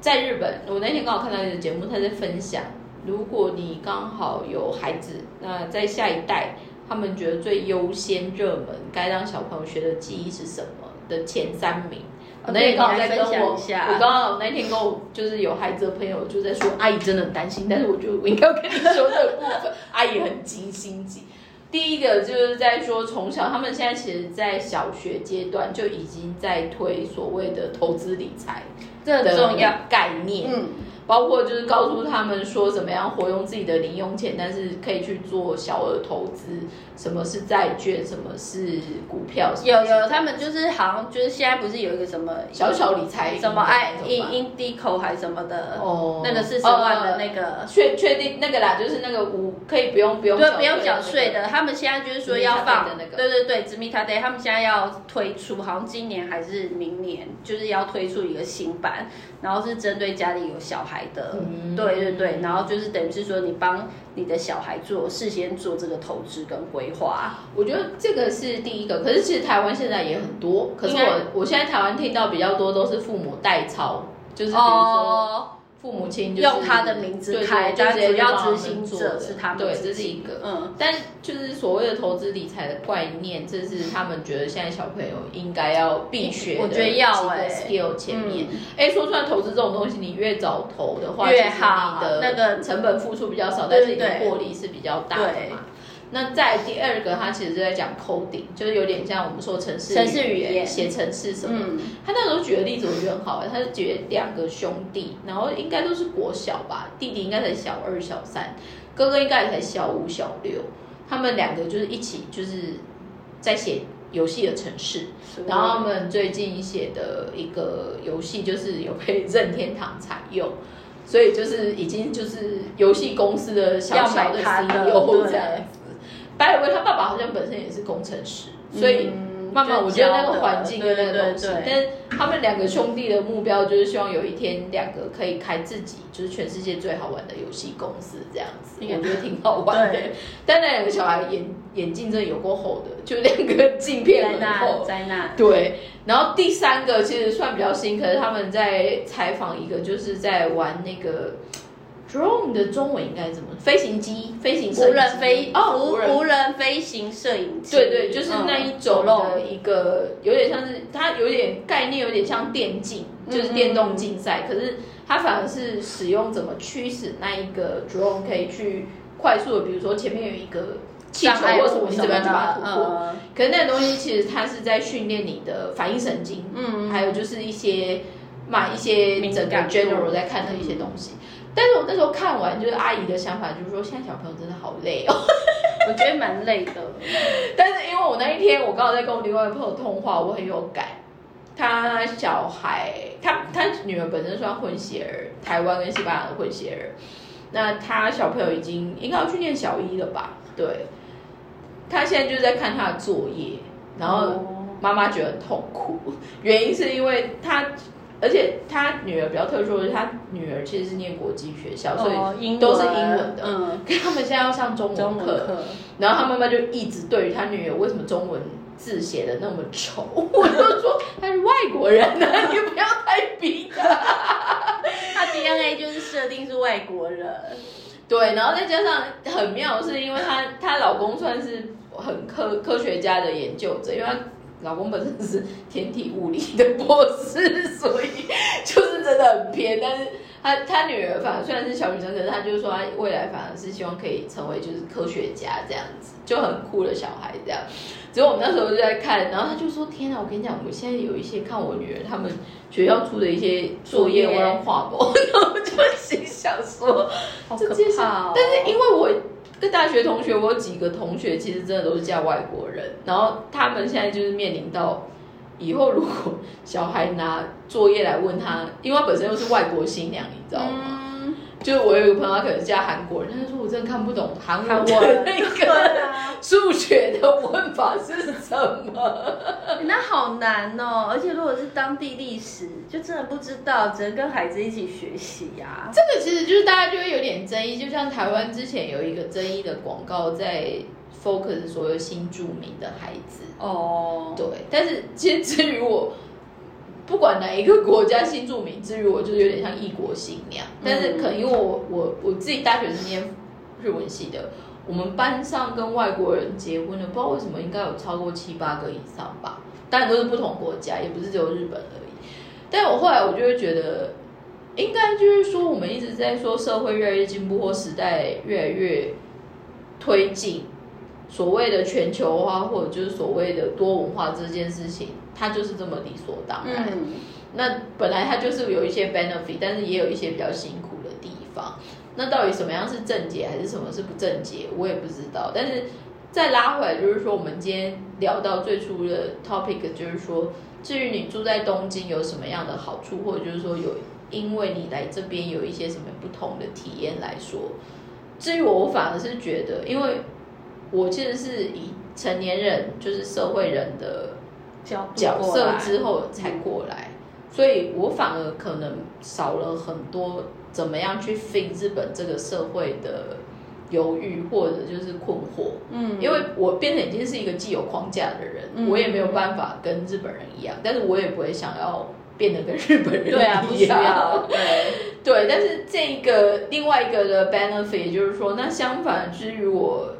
在日本，我那天刚好看到一个节目，他在分享，如果你刚好有孩子，那在下一代，他们觉得最优先热门该让小朋友学的记忆是什么的前三名。我那天刚好在跟我，我刚好那天跟我就是有孩子的朋友就在说，阿姨真的很担心，但是我觉得我应该要跟你说这个部分，阿姨很惊心急。第一个就是在说，从小他们现在其实，在小学阶段就已经在推所谓的投资理财这很的重要。概念，嗯，包括就是告诉他们说怎么样活用自己的零用钱，但是可以去做小额投资，什么是债券，什么是股票，有有，他们就是好像就是现在不是有一个什么小小理财什么 i in indico 还是什么的，哦那个四十万的那个。确确定那个啦，就是那个无可以不用不用对，不用缴缴税的。他们现在就是说要放他的那个对对对，殖民他 day，他们现在要推出，好像今年还是明年，就是要推出一个新版，然后是针对家里有小孩的，嗯对对对，然后就是等于是说你帮你的小孩做事先做这个投资跟规划，我觉得这个是第一个，可是其实台湾现在也很多，可是我我现在台湾听到比较多都是父母代操，就是比如说。哦，父母亲就是用他的名字开，但主要执行者是他们对，这是一个。嗯，但就是所谓的投资理财的观念，这是他们觉得现在小朋友应该要必学的我觉得要 skill 前面嗯。哎、说出来投资这种东西，你越早投的话，越好你的那个成本付出比较少，但是你的获利是比较大的对嘛。那在第二个，他其实是在讲 coding，就是有点像我们说城市城市语言写城市什么他那时候举的例子我觉得很好哎，他是举两个兄弟，然后应该都是国小吧，弟弟应该才小二小三，哥哥应该也才小五小六，他们两个就是一起就是在写游戏的城市，然后他们最近写的一个游戏就是有被任天堂采用。所以就是已经就是游戏公司的小小的 CEO 对这样子。白伟他爸爸好像本身也是工程师，所以嗯慢慢，我觉得那个环境跟那个东西，但是他们两个兄弟的目标就是希望有一天两个可以开自己就是全世界最好玩的游戏公司这样子，我觉得挺好玩的。但那两个小孩眼眼镜真的有够厚的，就两个镜片很厚。灾难，对，然后第三个其实算比较新，可是他们在采访一个就是在玩那个 drone 的中文应该怎么？飞行机、飞行无人机飞哦，无人无无人飞行摄影机，对对，就是那一种嗯的一个，有点像是它有点概念，有点像电竞，就是电动竞赛。可是它反而是使用怎么驱使那一个 drone 可以去快速的，比如说前面有一个气球或什么，物什么你怎么样去把它，突破？嗯可是那个东西其实它是在训练你的反应神经，嗯，还有就是一些买一些整个 general 在看的一些东西。但是我那时候看完，就是阿姨的想法就是说，现在小朋友真的好累哦。我觉得蛮累的，但是因为我那一天我刚好在跟我另外一个朋友通话，我很有感。他小孩，他他女儿本身算混血儿，台湾跟西班牙的混血儿。那他小朋友已经应该要去念小一了吧？对，他现在就是在看他的作业，然后哦妈妈觉得很痛苦，原因是因为他，而且他女儿比较特殊的是，他女儿其实是念国际学校，所以都是英文的。嗯，可是他们现在要上中中文课，文，然后他妈妈就一直对于他女儿为什么中文字写的那么丑，我就说他是外国人啊，你不要太逼他。他 DNA 就是设定是外国人，对，然后再加上很妙，是因为她她老公算是很科科学家的研究者，因为她老公本身是天体物理的博士，所以就是真的很偏。但是他他女儿反而虽然是小女生，可是她就是说她未来反而是希望可以成为就是科学家这样子，就很酷的小孩这样。只有我们那时候就在看，然后他就说：“天哪，我跟你讲，我现在有一些看我女儿他们学校出的一些作业，我要画过。”然后我就心想说。好可这件事怕哦。但是因为我跟大学同学，我有几个同学其实真的都是嫁外国人，然后他们现在就是面临到以后如果小孩拿作业来问他，因为他本身又是外国新娘，你知道吗？嗯，就是我有一个朋友，他可能是嫁韩国人，他就说我真的看不懂韩韩文的文那个啊，数学的问法是什么。那好难哦。而且如果是当地历史，就真的不知道，只能跟孩子一起学习呀。这个其实就是大家就会有点争议，就像台湾之前有一个争议的广告在 focus 所有新住民的孩子。哦，对，但是其实至于我，不管哪一个国家新住民，至于我就是有点像异国新娘。但是可能因为我我我自己大学是念日文系的，我们班上跟外国人结婚的，不知道为什么应该有超过七八个以上吧。当然都是不同国家，也不是只有日本而已。但我后来我就会觉得，应该就是说我们一直在说社会越来越进步，或时代越来越推进。所谓的全球化，或者就是所谓的多文化这件事情，它就是这么理所当然。嗯，那本来它就是有一些 benefit，但是也有一些比较辛苦的地方。那到底什么样是正解，还是什么是不正解，我也不知道。但是再拉回来，就是说我们今天聊到最初的 topic，就是说，至于你住在东京有什么样的好处，或者就是说有因为你来这边有一些什么不同的体验来说，至于我，我反而是觉得，因为我其实是以成年人，就是社会人的角角色之后才过来，所以我反而可能少了很多怎么样去 fit 日本这个社会的犹豫或者就是困惑，嗯，因为我变成已经是一个既有框架的人，嗯。我也没有办法跟日本人一样，但是我也不会想要变得跟日本人对啊，不需。要，对，对，但是这个另外一个的 benefit 就是说，那相反，之于我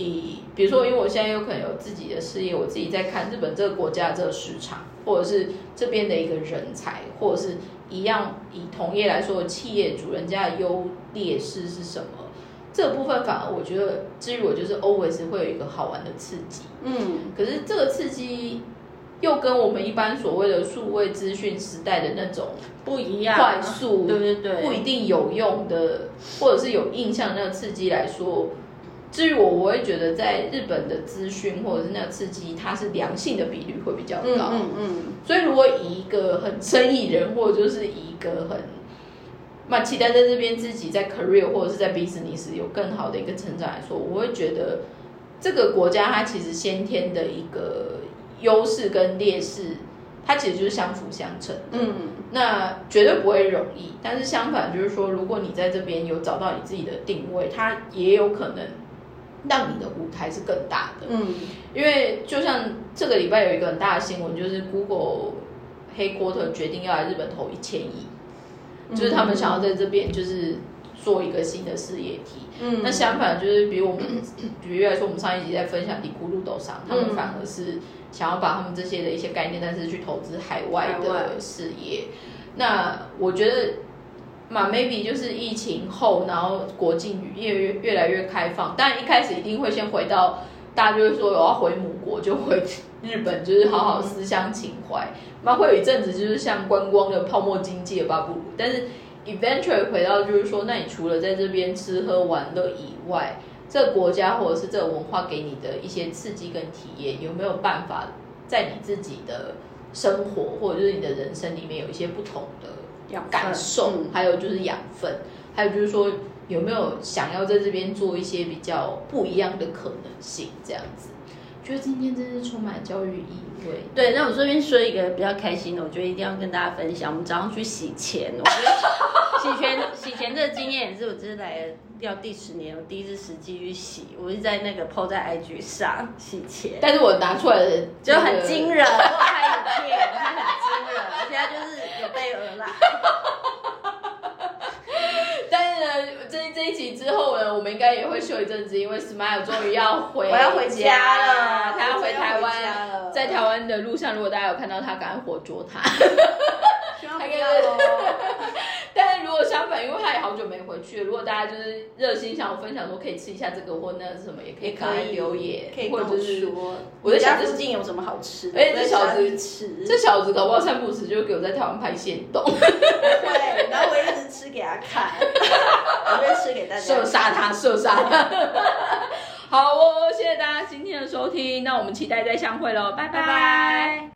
以比如说，因为我现在有可能有自己的事业，我自己在看日本这个国家这个市场，或者是这边的一个人才，或者是一样以同业来说，企业主人家的优劣势是什么？这个部分反而我觉得，至于我就是 always 会有一个好玩的刺激。嗯，可是这个刺激又跟我们一般所谓的数位资讯时代的那种不一样，快速、对对对，不一定有用的，或者是有印象的那个刺激来说，至于我，我会觉得在日本的资讯或者是那个刺激，它是良性的比率会比较高。嗯嗯嗯，所以如果以一个很生意人，或者就是以一个很蛮期待在这边自己在 career 或者是在 business 有更好的一个成长来说，我会觉得这个国家它其实先天的一个优势跟劣势，它其实就是相辅相成的。嗯，那绝对不会容易，但是相反就是说，如果你在这边有找到你自己的定位，它也有可能让你的舞台是更大的。嗯，因为就像这个礼拜有一个很大的新闻，就是 Google 黑 quarter 决定要来日本投一千亿，就是他们想要在这边就是做一个新的事业体。嗯，那相反就是比我们，举例来说，我们上一集在分享底咕路斗上，他们嗯反而是想要把他们这些的一些概念，但是去投资海外的事业。那我觉得。嘛，maybe 就是疫情后，然后国境越越越来越开放，但一开始一定会先回到，大家就会说我要回母国，就回日本，就是好好思乡情怀。那会有一阵子就是像观光的泡沫经济的巴布鲁，但是 eventually 回到就是说，那你除了在这边吃喝玩乐以外，这个国家或者是这个文化给你的一些刺激跟体验，有没有办法在你自己的生活或者就是你的人生里面有一些不同的感受，嗯还有就是养分，还有就是说有没有想要在这边做一些比较不一样的可能性，这样子。觉得今天真是充满教育意味。对，那我这边说一个比较开心的，我觉得一定要跟大家分享。我们早上去洗钱，我觉得洗钱洗钱这个经验也是我这次来了要第十年，我第一次实际去洗，我是在那个 PO 在 IG 上洗钱，但是我拿出来的就很惊人。我有拍影片，它很惊人，而且它就是有备而来。但是呢，这这一集之后呢，我们应该也会休一阵子，因为 Smile 终于要回，我要回家了，他要回台湾。了在台湾的路上，如果大家有看到他，赶快活捉他。希望不要 咯 但是如果相反，因为他也好久没回去，如果大家就是热心想要分享说可以吃一下这个或那个是什么，也可以也可以留言，可以或者就是说，我在想这附近有什么好吃的？哎这小子吃，这小子搞不好三不时就给我在台湾拍线动，对，然后我一直吃给他看，我就吃给大家。射杀他，射杀他。好哦，谢谢大家今天的收听，那我们期待再相会喽，拜。拜拜